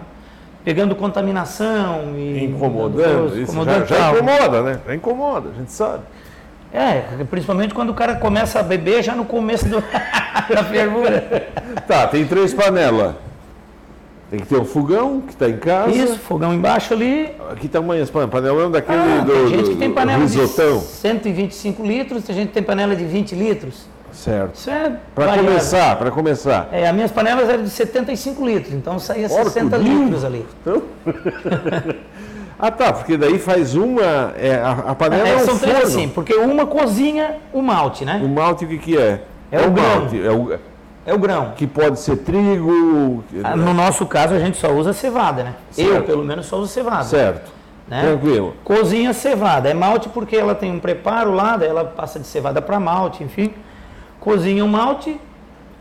pegando contaminação e Incomodando, coisa, isso incomodando já, já incomoda, né? Já incomoda, a gente sabe. É, principalmente quando o cara começa a beber já no começo do, da fervura. Tá, tem três panelas. Tem que ter o fogão que está em casa. Isso, fogão embaixo ali. Que tamanho as panelas? Panelão daquele Ah, do, tem gente do- que tem panela risotão. de 125 litros, tem gente que tem panela de 20 litros. Certo. Isso é Para começar, para começar. É, as minhas panelas eram de 75 litros, então saía Ora, 60 tudinho. litros ali. Então... ah, tá, porque daí faz uma. É, a, a panela é, É, um são três forno. assim, porque uma cozinha o malte, né? O malte o que, que é? É o grão. malte. É o, É o grão. que pode ser trigo. Ah, No nosso caso, a gente só usa cevada, né? Eu, Certo. pelo menos, só uso cevada. Certo. Né? Tranquilo. Cozinha cevada. É malte porque ela tem um preparo lá, daí ela passa de cevada para malte, enfim. Cozinha o malte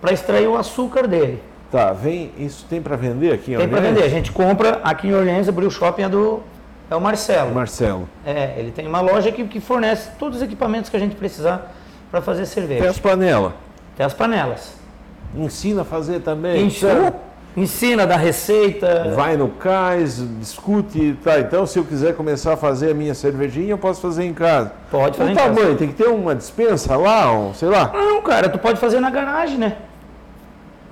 para extrair o açúcar dele. Tá, vem, isso tem para vender aqui em Tem para vender. A gente compra aqui em Orleans, abriu o shopping é do é o Marcelo. Marcelo. É, ele tem uma loja que, que fornece todos os equipamentos que a gente precisar para fazer cerveja. Tem as panelas. Tem as panelas. Ensina a fazer também. Ensina, ensina dá receita. Vai no cais, discute. Tá, então se eu quiser começar a fazer a minha cervejinha, eu posso fazer em casa. Pode fazer o em tamanho, casa. tem que ter uma dispensa lá, um, sei lá. Não, cara, tu pode fazer na garagem, né?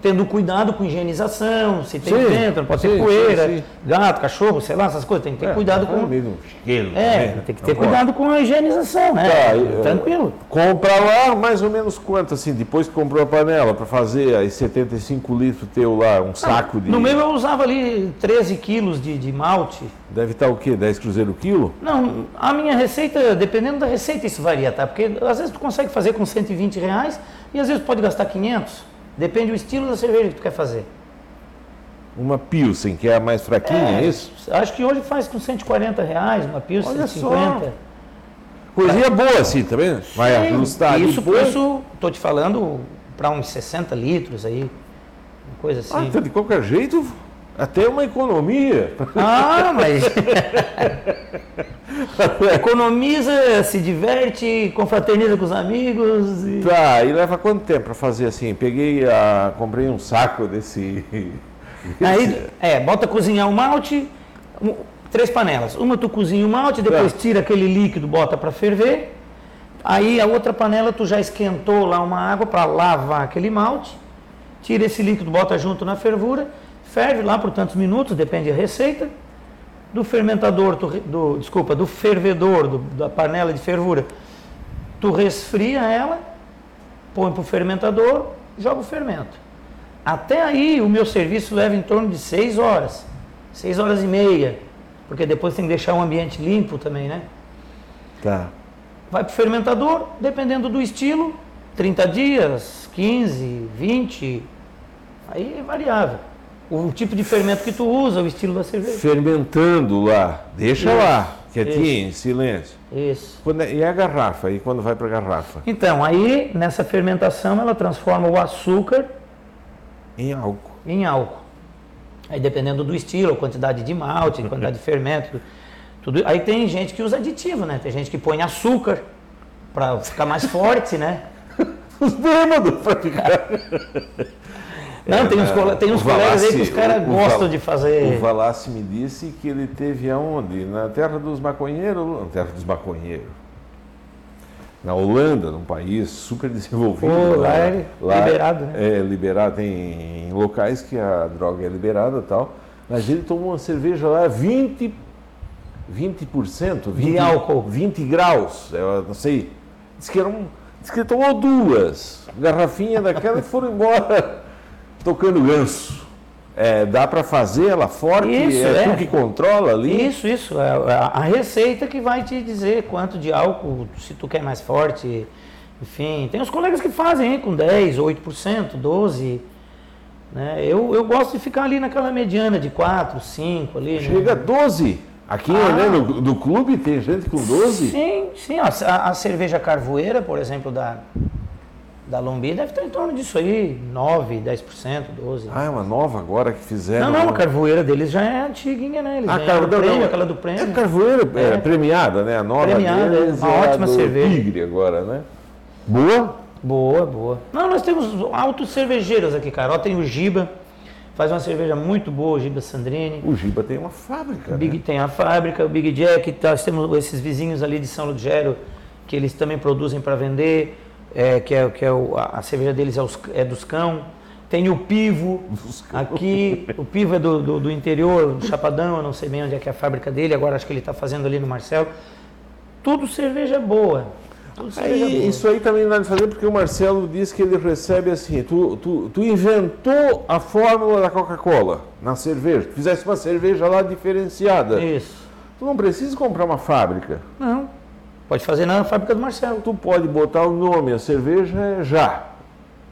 Tendo cuidado com higienização, se tem Sim, dentro, não pode sim, ter poeira, sim, gato, cachorro, sei lá, essas coisas. Tem que ter cuidado com. meio do chiqueiro É, também, né? tem que ter Não cuidado com a higienização, né? Tá, e, Tranquilo. Compra lá mais ou menos quanto, assim, depois que comprou a panela, para fazer aí 75 litros teu lá, um saco de. No meu eu usava ali 13 quilos de, de malte. Deve estar o quê? 10 cruzeiro o quilo? Não, a minha receita, dependendo da receita, isso varia, tá? Porque às vezes tu consegue fazer com 120 reais e às vezes pode gastar 500. Depende do estilo da cerveja que tu quer fazer. Uma Pilsen, que é a mais fraquinha, é, isso? Acho que hoje faz com 140 reais, uma Pilsen Olha 150. Coisinha boa assim, tá vendo? Vai Sim, ajustar Isso, depois. isso, tô te falando para uns 60 litros aí, uma coisa assim. Ah, então de qualquer jeito, até uma economia. Ah, mas. Economiza, se diverte, confraterniza com os amigos. E... Tá, e leva quanto tempo para fazer assim? Peguei, a, comprei um saco desse. Aí, é, bota cozinhar o malte, três panelas. Uma tu cozinha o malte, depois Tá. tira aquele líquido, bota para ferver. Aí a outra panela tu já esquentou lá uma água para lavar aquele malte. Tira esse líquido, bota junto na fervura, ferve lá por tantos minutos, depende da receita. Do fermentador, tu do, desculpa, do fervedor, do- da panela de fervura, tu resfria ela, põe para o fermentador, joga o fermento. Até aí o meu serviço leva em torno de 6 horas, 6 horas e meia, porque depois tem que deixar o ambiente limpo também, né? Tá. Vai para o fermentador, dependendo do estilo, 30 dias, 15, 20, aí é variável. O tipo de fermento que tu usa, o estilo da cerveja. Fermentando lá. Deixa Isso, lá, quietinho, em silêncio. Isso. Quando é- e a garrafa? E quando vai para a garrafa? Então, aí nessa fermentação ela transforma o açúcar Em álcool. em álcool. Aí dependendo do estilo, quantidade de malte, quantidade de fermento, tudo. Aí tem gente que usa aditivo, né? Tem gente que põe açúcar para ficar mais forte, né? Os bêbados para ficar. Não, tem uns, cole- tem uns O colegas aí que os Valassi- caras gostam Val- de fazer. O Valassi me disse que ele teve aonde? Na terra dos maconheiros, na terra dos maconheiros. Na Holanda, num país super desenvolvido. Pô, lá é liberado, né? É liberado, tem em locais que a droga é liberada e tal. Mas ele tomou uma cerveja lá 20, 20%, 20, De álcool. 20 graus, eu não sei. Diz que, era um, diz que ele tomou duas garrafinhas daquela e foram embora tocando ganso. É, dá para fazer ela forte, Isso, é, é. tu que controla ali. Isso, isso. É a a receita que vai te dizer quanto de álcool, se tu quer mais forte. Enfim, tem os colegas que fazem hein, com 10, 8%, 12%. Né? Eu, eu gosto de ficar ali naquela mediana de 4, 5 ali. né? Chega a 12. Aqui Ah. né, no, no clube tem gente com 12. Sim, sim. A- a cerveja carvoeira, por exemplo, da, da Lombi, deve estar em torno disso aí, 9, 10%, 12%. Ah, é uma nova agora que fizeram. não, não, a né? carvoeira deles já é antiguinha, né? Eles A ganharam carvoeira, prêmio, não, aquela do prêmio. É carvoeira é, É. premiada, né? A nova Premiada, deles uma é a ótima cerveja. Tigre agora, né? Boa? Boa, boa. Não, nós temos altos cervejeiros aqui, cara. Ó, tem o Giba, faz uma cerveja muito boa, o Giba Sandrini. O Giba tem uma fábrica. O Big né? tem a fábrica, o Big Jack, nós temos esses vizinhos ali de São Ludgero que eles também produzem para vender, é, que é, que é o- a, a cerveja deles é, os- é dos cão. Tem o Pivo aqui, o Pivo é do, do, do interior, do Chapadão, eu não sei bem onde é que é a fábrica dele, agora acho que ele está fazendo ali no Marcelo. Tudo cerveja boa. Tudo cerveja Aí, boa. isso aí também de fazer porque o Marcelo disse que ele recebe assim, tu, tu, tu inventou a fórmula da Coca-Cola na cerveja, tu fizesse uma cerveja lá diferenciada. Isso. Tu não precisa comprar uma fábrica. Não. Pode fazer na fábrica do Marcelo. Tu pode botar o nome, a cerveja é já.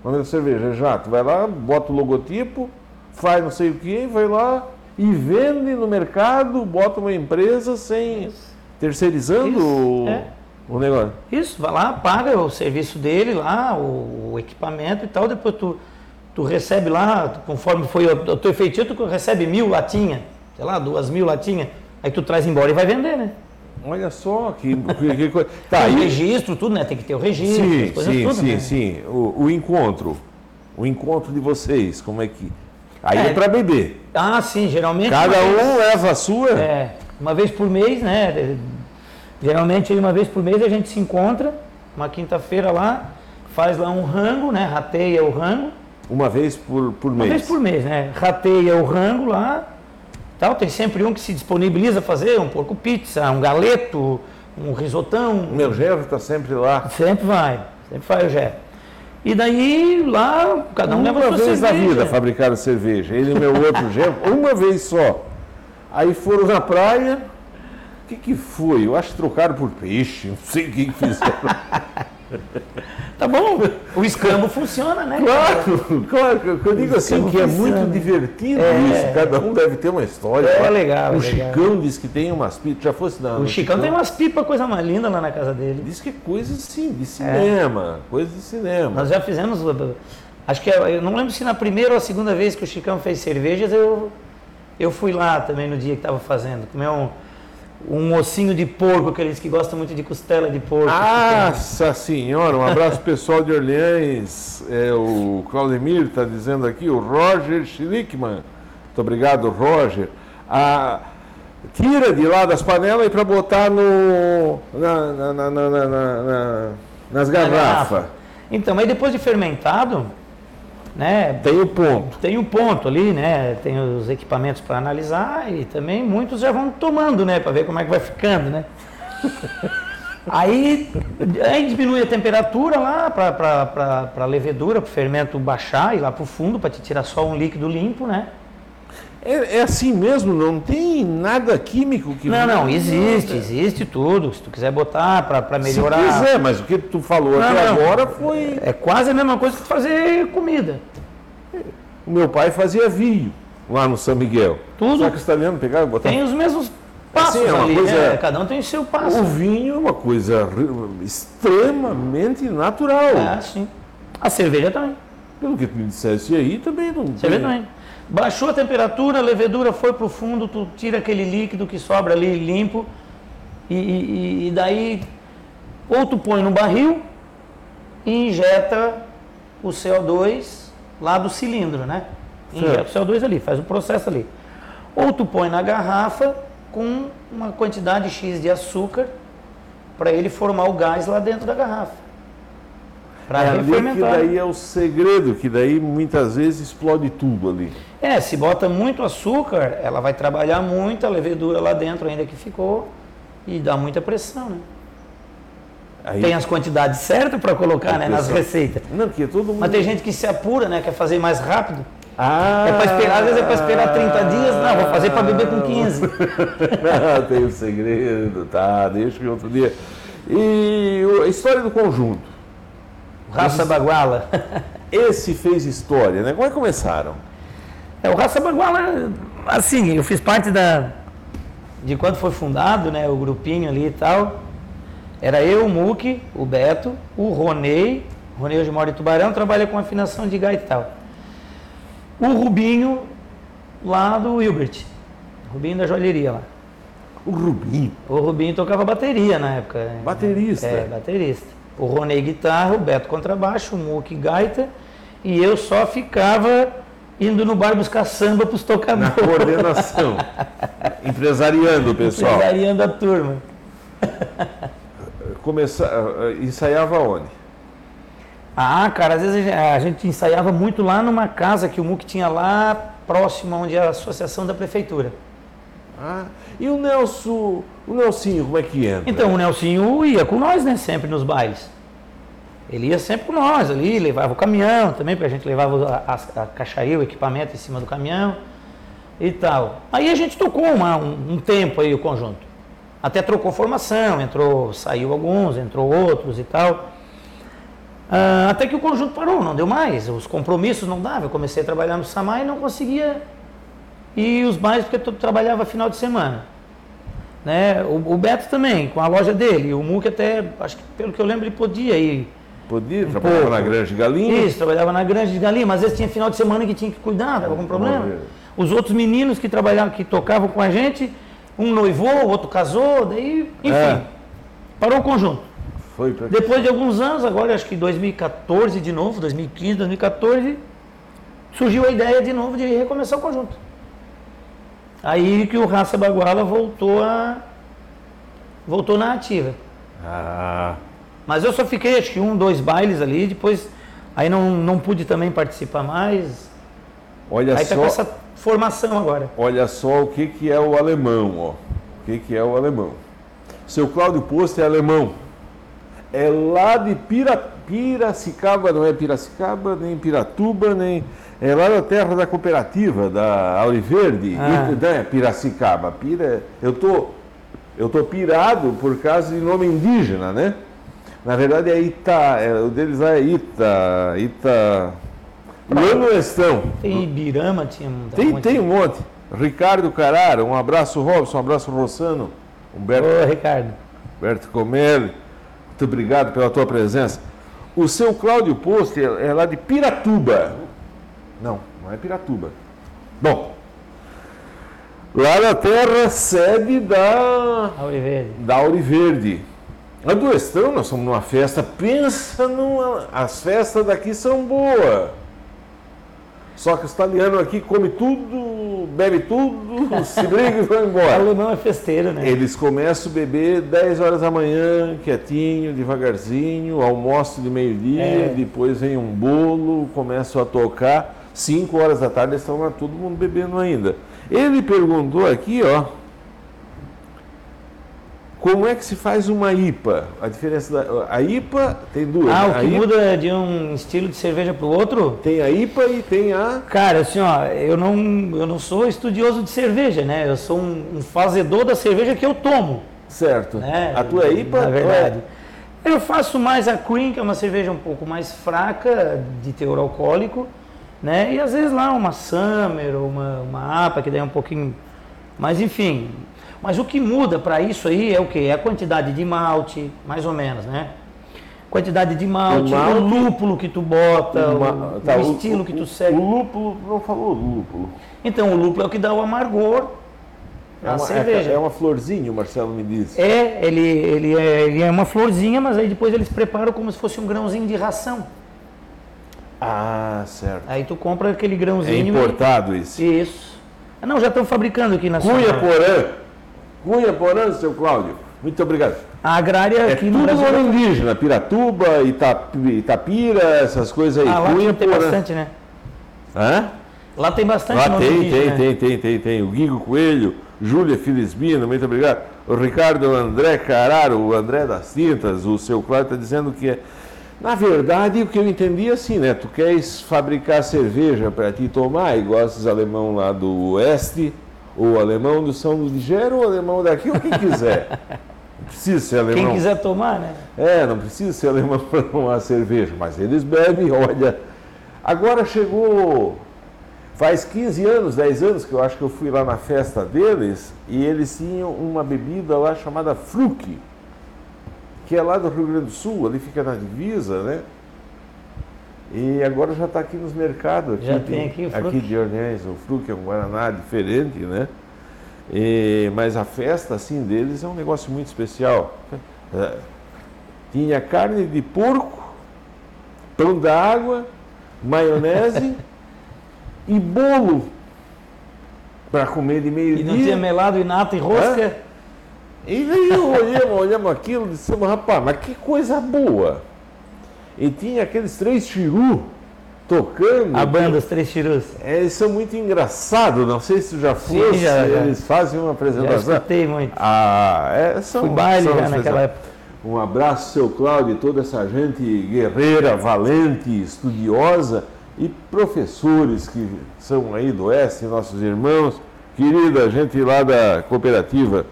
O nome da cerveja é já. Tu vai lá, bota o logotipo, faz não sei o que, vai lá e vende no mercado, bota uma empresa sem terceirizando Isso, o, é. o negócio. Isso, vai lá, paga o serviço dele lá, o, o equipamento e tal, depois tu tu recebe lá, conforme foi o teu feitio, tu recebe mil latinhas, sei lá, duas mil latinhas, aí tu traz embora e vai vender, né? Olha só que, que, coisa. Tá, o registro, tudo, né? Tem que ter o registro. Sim, sim, tudo, sim, né? sim. O, o, encontro. O encontro de vocês, como é que. Aí é, é para beber. Ah, sim, geralmente. Cada um vez, leva a sua? É, uma vez por mês, né? Geralmente uma vez por mês a gente se encontra, uma quinta-feira lá, faz lá um rango, né? Rateia o rango. Uma vez por, por mês? Uma vez por mês, né? Rateia o rango lá, Tal, tem sempre um que se disponibiliza a fazer um porco pizza, um galeto, um risotão. O meu gerro está sempre lá. Sempre vai, sempre vai o gerro. E daí lá, cada um uma leva Uma vez na vida fabricaram cerveja. Ele e meu outro gerro, uma vez só. Aí foram na praia. O que, que foi? Eu acho que trocaram por peixe, não sei o que, que fizeram. Tá bom, o escambo funciona, né? Claro, claro. Eu digo assim que é muito divertido é, isso. Cada um deve ter uma história. É, legal. O é Chicão legal. diz que tem umas pipas. Já fosse na, O Chicão, Chicão, tem umas pipas, coisa mais linda lá na casa dele. Diz que é coisa assim, de cinema. É. Coisa de cinema. Nós já fizemos. Acho que é, eu não lembro se na primeira ou a segunda vez que o Chicão fez cervejas, eu, eu fui lá também no dia que estava fazendo. Comer um um ossinho de porco, aqueles que gostam muito de costela de porco. Nossa senhora, um abraço pessoal de Orleans. É, o Claudemir está dizendo aqui, o Roger Schlickman. Muito obrigado, Roger. Tira de lá das panelas e para botar no, na, na, na, nas garrafas. Então, aí depois de fermentado, né? Tem o ponto. Tem o ponto ali, né? Tem os equipamentos para analisar e também muitos já vão tomando, né? Para ver como é que vai ficando, né? aí, aí diminui a temperatura lá para a levedura, para o fermento baixar e lá para o fundo para te tirar só um líquido limpo, né? É, é, assim mesmo, não tem nada químico que... Não, não, existe, existe tudo. Se tu quiser botar para melhorar... Se quiser, mas o que tu falou não, até não. agora foi... É quase a mesma coisa que fazer comida. O meu pai fazia vinho lá no São Miguel. Tudo. Só que os italianos pegaram e botaram... Tem os mesmos passos assim, é ali, coisa... né? Cada um tem o seu passo. O vinho é uma coisa extremamente natural. É, sim. A cerveja também. Pelo que tu me dissesse aí, também não... Cerveja também. Baixou a temperatura, a levedura foi para o fundo, tu tira aquele líquido que sobra ali limpo e, e, e daí ou tu põe no barril e injeta o CO2 lá do cilindro, né? Injeta certo. o CO2 ali, faz o processo ali. Ou tu põe na garrafa com uma quantidade X de açúcar para ele formar o gás lá dentro da garrafa. Para é que daí é o segredo, que daí muitas vezes explode tudo ali. É, se bota muito açúcar, ela vai trabalhar muito a levedura lá dentro ainda que ficou e dá muita pressão, né? Aí, tem as quantidades certas para colocar né, nas receitas. Não, porque todo mundo... Mas tem gente que se apura, né? Quer fazer mais rápido. Ah, é para esperar, às vezes é para esperar 30 dias, não, vou fazer para beber com 15. não, tem um segredo, tá, deixa que outro dia. E a história do conjunto. Raça Baguala. Esse fez história, né? Como é que começaram? É, o Raça Baguala, assim, eu fiz parte da de quando foi fundado, né, o grupinho ali e tal. Era eu, o Muque, o Beto, o Ronei, o Ronei hoje mora em Tubarão, trabalha com afinação de gaita e tal. O Rubinho, lá do Hilbert, o Rubinho da joalheria lá. O Rubinho? O Rubinho tocava bateria na época. Né? Baterista? É, baterista. O Ronei guitarra, o Beto contrabaixo, o Muque gaita, e eu só ficava indo no bar buscar samba para os tocadores. Na coordenação. empresariando o pessoal. Empresariando a turma. Começar, eh, ensaiava onde? Ah, cara, às vezes a gente ensaiava muito lá numa casa que o MUC tinha lá próximo onde é a associação da prefeitura. Ah, e o Nelson, o Nelsinho, como é que entra? Então, o Nelsinho ia com nós, né, sempre nos bailes. Ele ia sempre com nós ali, levava o caminhão também, porque a gente levava a, a, a caixaria, o equipamento em cima do caminhão e tal. Aí a gente tocou uma, um, um, tempo aí o conjunto. Até trocou formação, entrou, saiu alguns, entrou outros e tal. Ah, até que o conjunto parou, não deu mais. Os compromissos não davam. Eu comecei a trabalhar no Samar e não conseguia ir os bailes porque eu trabalhava final de semana. Né? O, o Beto também, com a loja dele. O Muque até, acho que pelo que eu lembro, ele podia ir Podia, trabalhava pouco. na granja de galinha. Isso, trabalhava na granja de galinha, mas às vezes tinha final de semana que tinha que cuidar, tava com problema. Os outros meninos que trabalhavam, que tocavam com a gente, um noivou, o outro casou, daí, enfim, É. parou o conjunto. Foi pra... Depois de alguns anos, agora acho que 2014 de novo, 2015, 2014, surgiu a ideia de novo de recomeçar o conjunto. Aí que o Raça Baguala voltou a voltou na ativa. Ah, Mas eu só fiquei acho que um, dois bailes ali, depois aí não, não pude também participar mais. olha aí tá só, com essa formação agora. olha só o que, que é o alemão, ó. O que, que é o alemão. Seu Cláudio Posto é alemão. É lá de Pira, Piracicaba, não é Piracicaba, nem Piratuba, nem. É lá da terra da cooperativa, da Auriverde, Ah. e- né, Piracicaba. Pira, eu tô, eu tô pirado por causa de nome indígena, né? Na verdade é Ita, é, o deles lá é Ita, Ita. Lá no Estão. Tem Ibirama, tinha Tem, monte. tem um monte. Ricardo Carrara, um abraço Robson, um abraço Rossano, Humberto, Ô, Ricardo. Humberto Comelli, muito obrigado pela tua presença. O seu Cláudio Post é é lá de Piratuba. Não, não é Piratuba. Bom, lá na terra sede da, Auriverde. da Auriverde. A do Estão, nós estamos numa festa, pensa numa. As festas daqui são boas. Só que os italianos aqui comem tudo, bebe tudo, se briga e vão O embora. alemão é festeiro, né? Eles começam a beber 10 horas da manhã, quietinho, devagarzinho, almoço de meio-dia, É. depois vem um bolo, começam a tocar. 5 horas da tarde eles estão lá todo mundo bebendo ainda. Ele perguntou aqui, ó, como é que se faz uma IPA? A diferença da a IPA tem duas. Ah, né? o que IPA, muda de um estilo de cerveja para o outro? Tem a IPA e tem a Cara, assim, ó, eu não, eu não sou estudioso de cerveja, né? Eu sou um, um fazedor da cerveja que eu tomo, certo. né? A tua é IPA? Na ou é- verdade. Eu faço mais a Cream, que é uma cerveja um pouco mais fraca, de teor alcoólico, né? E às vezes lá uma Summer, uma, uma APA, que daí é um pouquinho... Mas enfim, mas o que muda para isso aí é o quê? É a quantidade de malte, mais ou menos, né? Quantidade de malte, o, malte- lúpulo que tu bota, o, Uma- tá, o estilo que tu segue. O lúpulo, não falou lúpulo. Então, o lúpulo é o que dá o amargor É uma, cerveja. é, é uma florzinha, o Marcelo me disse. É, ele, ele, é, ele é uma florzinha, mas aí depois eles preparam como se fosse um grãozinho de ração. Ah, certo. Aí tu compra aquele É grãozinho. importado isso. e- Isso. Ah, Não, já estão fabricando aqui na Cunha Sonora. Porã. Cunha Porã, seu Cláudio. Muito obrigado. A agrária É aqui tudo no Brasil. nome indígena. Piratuba, Itapi- Itapira, essas coisas aí. Ah, lá Cunha tem Porã. bastante, né? Hã? Lá tem bastante Lá tem, indígena, tem, né? tem, tem, tem, tem. O Guigo Coelho, Júlia Filisbino, muito obrigado. O Ricardo André Cararo, o André das Tintas, o seu Cláudio está dizendo que é. Na verdade, o que eu entendi é assim, né? Tu queres fabricar cerveja para ti tomar, igual esses alemão lá do oeste, ou alemão do São Ligero, ou alemão daqui, ou quem quiser. Não precisa ser alemão. Quem quiser tomar, né? É, não precisa ser alemão para tomar cerveja, mas eles bebem, olha. Agora chegou, faz 15 anos, 10 anos que eu acho que eu fui lá na festa deles e eles tinham uma bebida lá chamada Fruc, que é lá do Rio Grande do Sul, ali fica na divisa, né? E agora já está aqui nos mercados. Aqui, Já tem aqui o Fruc. Aqui de Ornés, o Fruc é um Guaraná diferente, né? E- mas a festa assim deles é um negócio muito especial. É, tinha carne de porco, pão d'água, maionese e bolo para comer de E meio-dia. não tinha melado e nata e rosca. E aí olhamos, olhamos aquilo e dissemos, rapaz, mas que coisa boa. E tinha aqueles três chiru tocando. A banda, os três tirus. É, eles são muito engraçados, não sei se já Sim, fosse, já, já. eles fazem uma Já apresentação. escutei muito. Ah, é, são, Fui baile são já naquela época. Um abraço, seu Cláudio, e toda essa gente guerreira, valente, estudiosa e professores que são aí do Oeste, nossos irmãos, querida gente lá da cooperativa.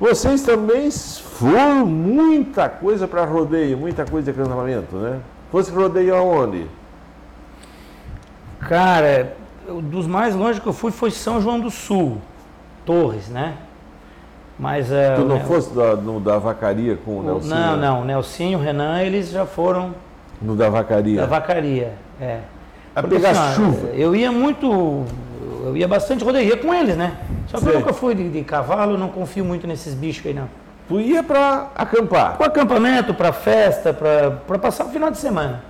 Vocês também foram muita coisa para rodeio, muita coisa de acampamento, né? Fosse rodeio aonde? Cara, dos mais longe que eu fui foi São João do Sul, Torres, né? Mas, uh, tu não fosse da, no da vacaria com o Nelson? Não, não. O Nelsinho, o Renan, eles já foram. No da vacaria? Da vacaria, é. A Porque, pegar assim, chuva? Eu ia muito. Eu ia bastante rodeia com eles, né? Só que Sei. eu nunca fui de, de cavalo, não confio muito nesses bichos aí, não. Tu ia para acampar? Para acampamento, para festa, para passar o final de semana.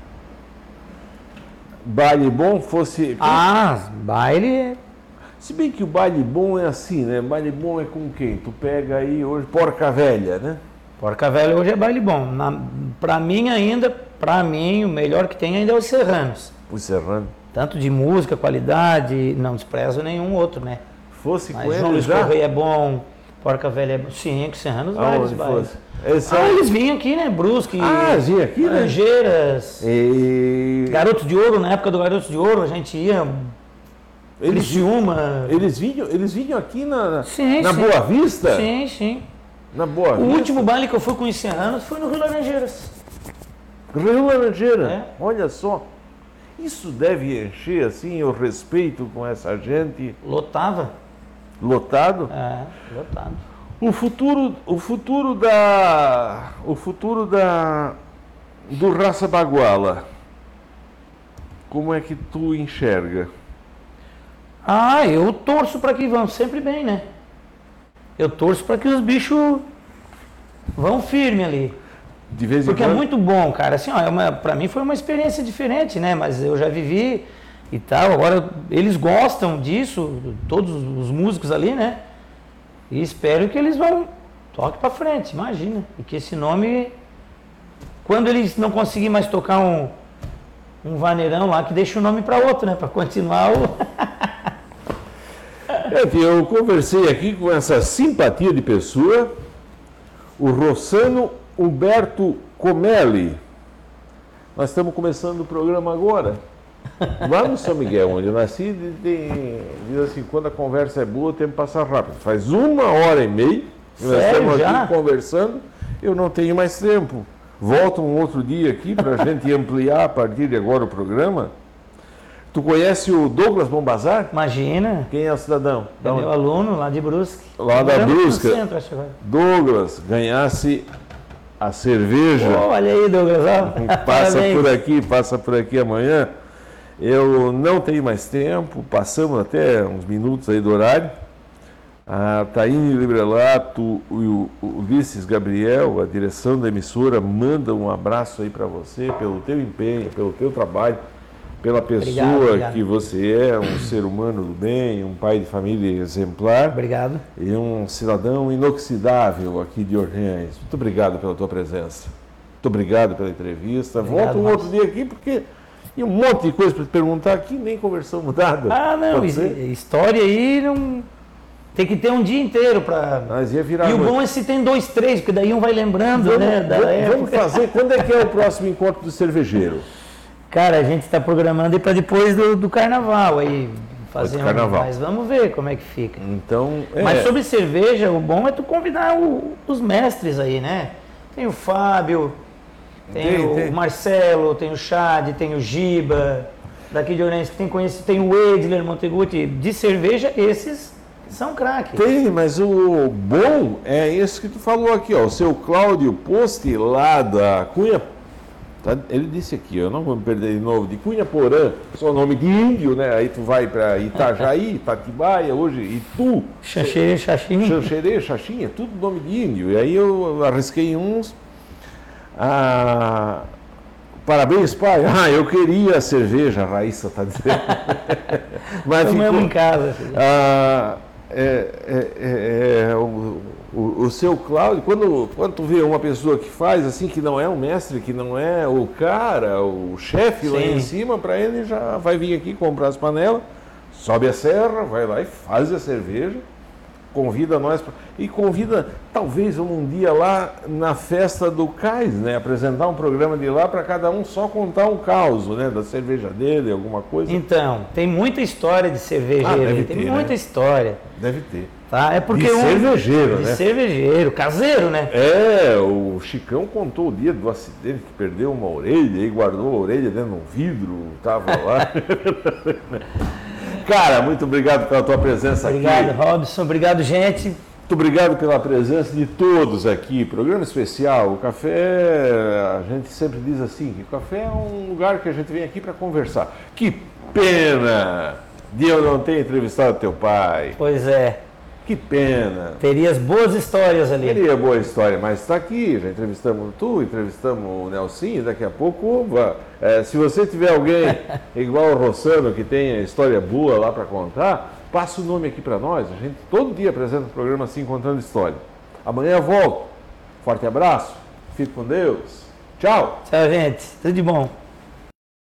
Baile bom fosse. Ah, baile se bem que o baile bom é assim, né? Baile bom é com quem? Tu pega aí hoje Porca Velha, né? Porca Velha hoje é baile bom. Na, pra mim ainda, pra mim, o melhor que tem ainda é os Serranos. Os Serranos. Tanto de música, qualidade, não desprezo nenhum outro, né? Fosse Mas com João Luiz já? Correia é bom, Porca Velha é bom. Sim, Serranos vários bailes. Esse ah, eles vinham aqui, né? Brusque. Ah, vinham aqui, né? E... Garotos de Ouro, na época do Garotos de Ouro, a gente ia eles, uma. Eles vinham, eles vinham aqui na, sim, na sim. Boa Vista? Sim, sim. Na Boa o Vista. O último baile que eu fui com os Serranos foi no Rio Laranjeiras. Rio Laranjeira? É. Olha só. Isso deve encher assim o respeito com essa gente. Lotava. Lotado? É, lotado. O futuro, o futuro da, o futuro da do raça baguala. Como é que tu enxerga? Ah, eu torço para que vão sempre bem, né? Eu torço para que os bichos vão firme ali. De vez em Porque é quando... é muito bom, cara. Assim, ó, é para mim foi uma experiência diferente, né? Mas eu já vivi e tal. Agora eles gostam disso, todos os músicos ali, né? E espero que eles vão toque para frente, imagina. E que esse nome, quando eles não conseguirem mais tocar um um vaneirão lá, que deixa o nome para outro, né? Para continuar o É eu conversei aqui com essa simpatia de pessoa, o Rossano Humberto Comelli. Nós estamos começando o programa agora. Lá no São Miguel, onde eu nasci, tem, diz assim, quando a conversa é boa, o tempo passa rápido. Faz uma hora e meia, nós estamos já? aqui conversando, eu não tenho mais tempo. Volto um outro dia aqui para a gente ampliar a partir de agora o programa. Tu conhece o Douglas Bombazar? Imagina. Quem é o cidadão? É meu aluno lá de Brusque. Lá da Brusque. Douglas, ganhasse a cerveja. Oh, olha aí, Douglas. passa por aqui, passa por aqui amanhã. Eu não tenho mais tempo, passamos até uns minutos aí do horário. A Taine Librelato e o Ulisses Gabriel, a direção da emissora, manda um abraço aí para você pelo teu empenho, pelo teu trabalho pela pessoa obrigado, obrigado. que você é, um ser humano do bem, um pai de família exemplar. Obrigado. E um cidadão inoxidável aqui de Orleans. Muito obrigado pela tua presença. Muito obrigado pela entrevista. Obrigado, Volto um outro dia aqui porque tem um monte de coisa para te perguntar aqui, nem conversamos nada. Ah, não, história aí não. Tem que ter um dia inteiro para. Mas ia virar. E o bom é se tem dois, três, porque daí um vai lembrando, vamos, né? Vamos, vamos fazer. Quando é que é o próximo encontro do cervejeiro? Cara, a gente está programando aí para depois do, do, carnaval aí fazer carnaval. Um, mas vamos ver como é que fica. Então, é. Mas sobre cerveja, o bom é tu convidar o, os mestres aí, né? Tem o Fábio, tem, tem o tem. Marcelo, tem o Chad, tem o Giba, daqui de Orense, tem conhecido, tem o Edler Monteguti, de cerveja, esses são craques. Tem, mas o bom é esse que tu falou aqui, ó, o seu Cláudio Poste lá da Cunha? Ele disse aqui, eu não vou me perder de novo, de Cunha Porã, só nome de índio, né? Aí tu vai para Itajaí, Itatibaia, hoje Itu. Xanxerê, Xaxinha. Xanxerê, Xaxinha, é tudo nome de índio. E aí eu arrisquei uns. Ah, parabéns, pai. Ah, eu queria a cerveja, a Raíssa está dizendo. Mas ficou, em casa. Ah, é, é, é, é o, o, o, seu Cláudio, quando, quando tu vê uma pessoa que faz assim, que não é o mestre, que não é o cara, o chefe lá em cima, para ele já vai vir aqui comprar as panelas, sobe a serra, vai lá e faz a cerveja, convida nós pra, e convida, talvez um dia lá na festa do Cais, né? Apresentar um programa de lá para cada um só contar um caos, né? Da cerveja dele, alguma coisa. Então, tem muita história de cervejeiro, ah, tem ter, muita né? história. Deve ter. Tá? É porque um, cervejeiro, de né? cervejeiro, caseiro, né? É, o Chicão contou o dia do acidente que perdeu uma orelha e guardou a orelha dentro de um vidro, tava lá. Cara, muito obrigado pela tua presença obrigado, aqui. Obrigado, Robson. Obrigado, gente. Muito obrigado pela presença de todos aqui. Programa especial. O café, a gente sempre diz assim, que o café é um lugar que a gente vem aqui para conversar. Que pena de eu não ter entrevistado teu pai. Pois é. Que pena. Terias boas histórias ali. Teria boa história, mas está aqui. Já entrevistamos tu, entrevistamos o Nelson. Daqui a pouco, é, se você tiver alguém igual o Rossano que tenha história boa lá para contar, passa o nome aqui para nós. A gente todo dia apresenta um programa assim contando história. Amanhã eu volto. Forte abraço. Fique com Deus. Tchau. Tchau, gente. Tudo de bom.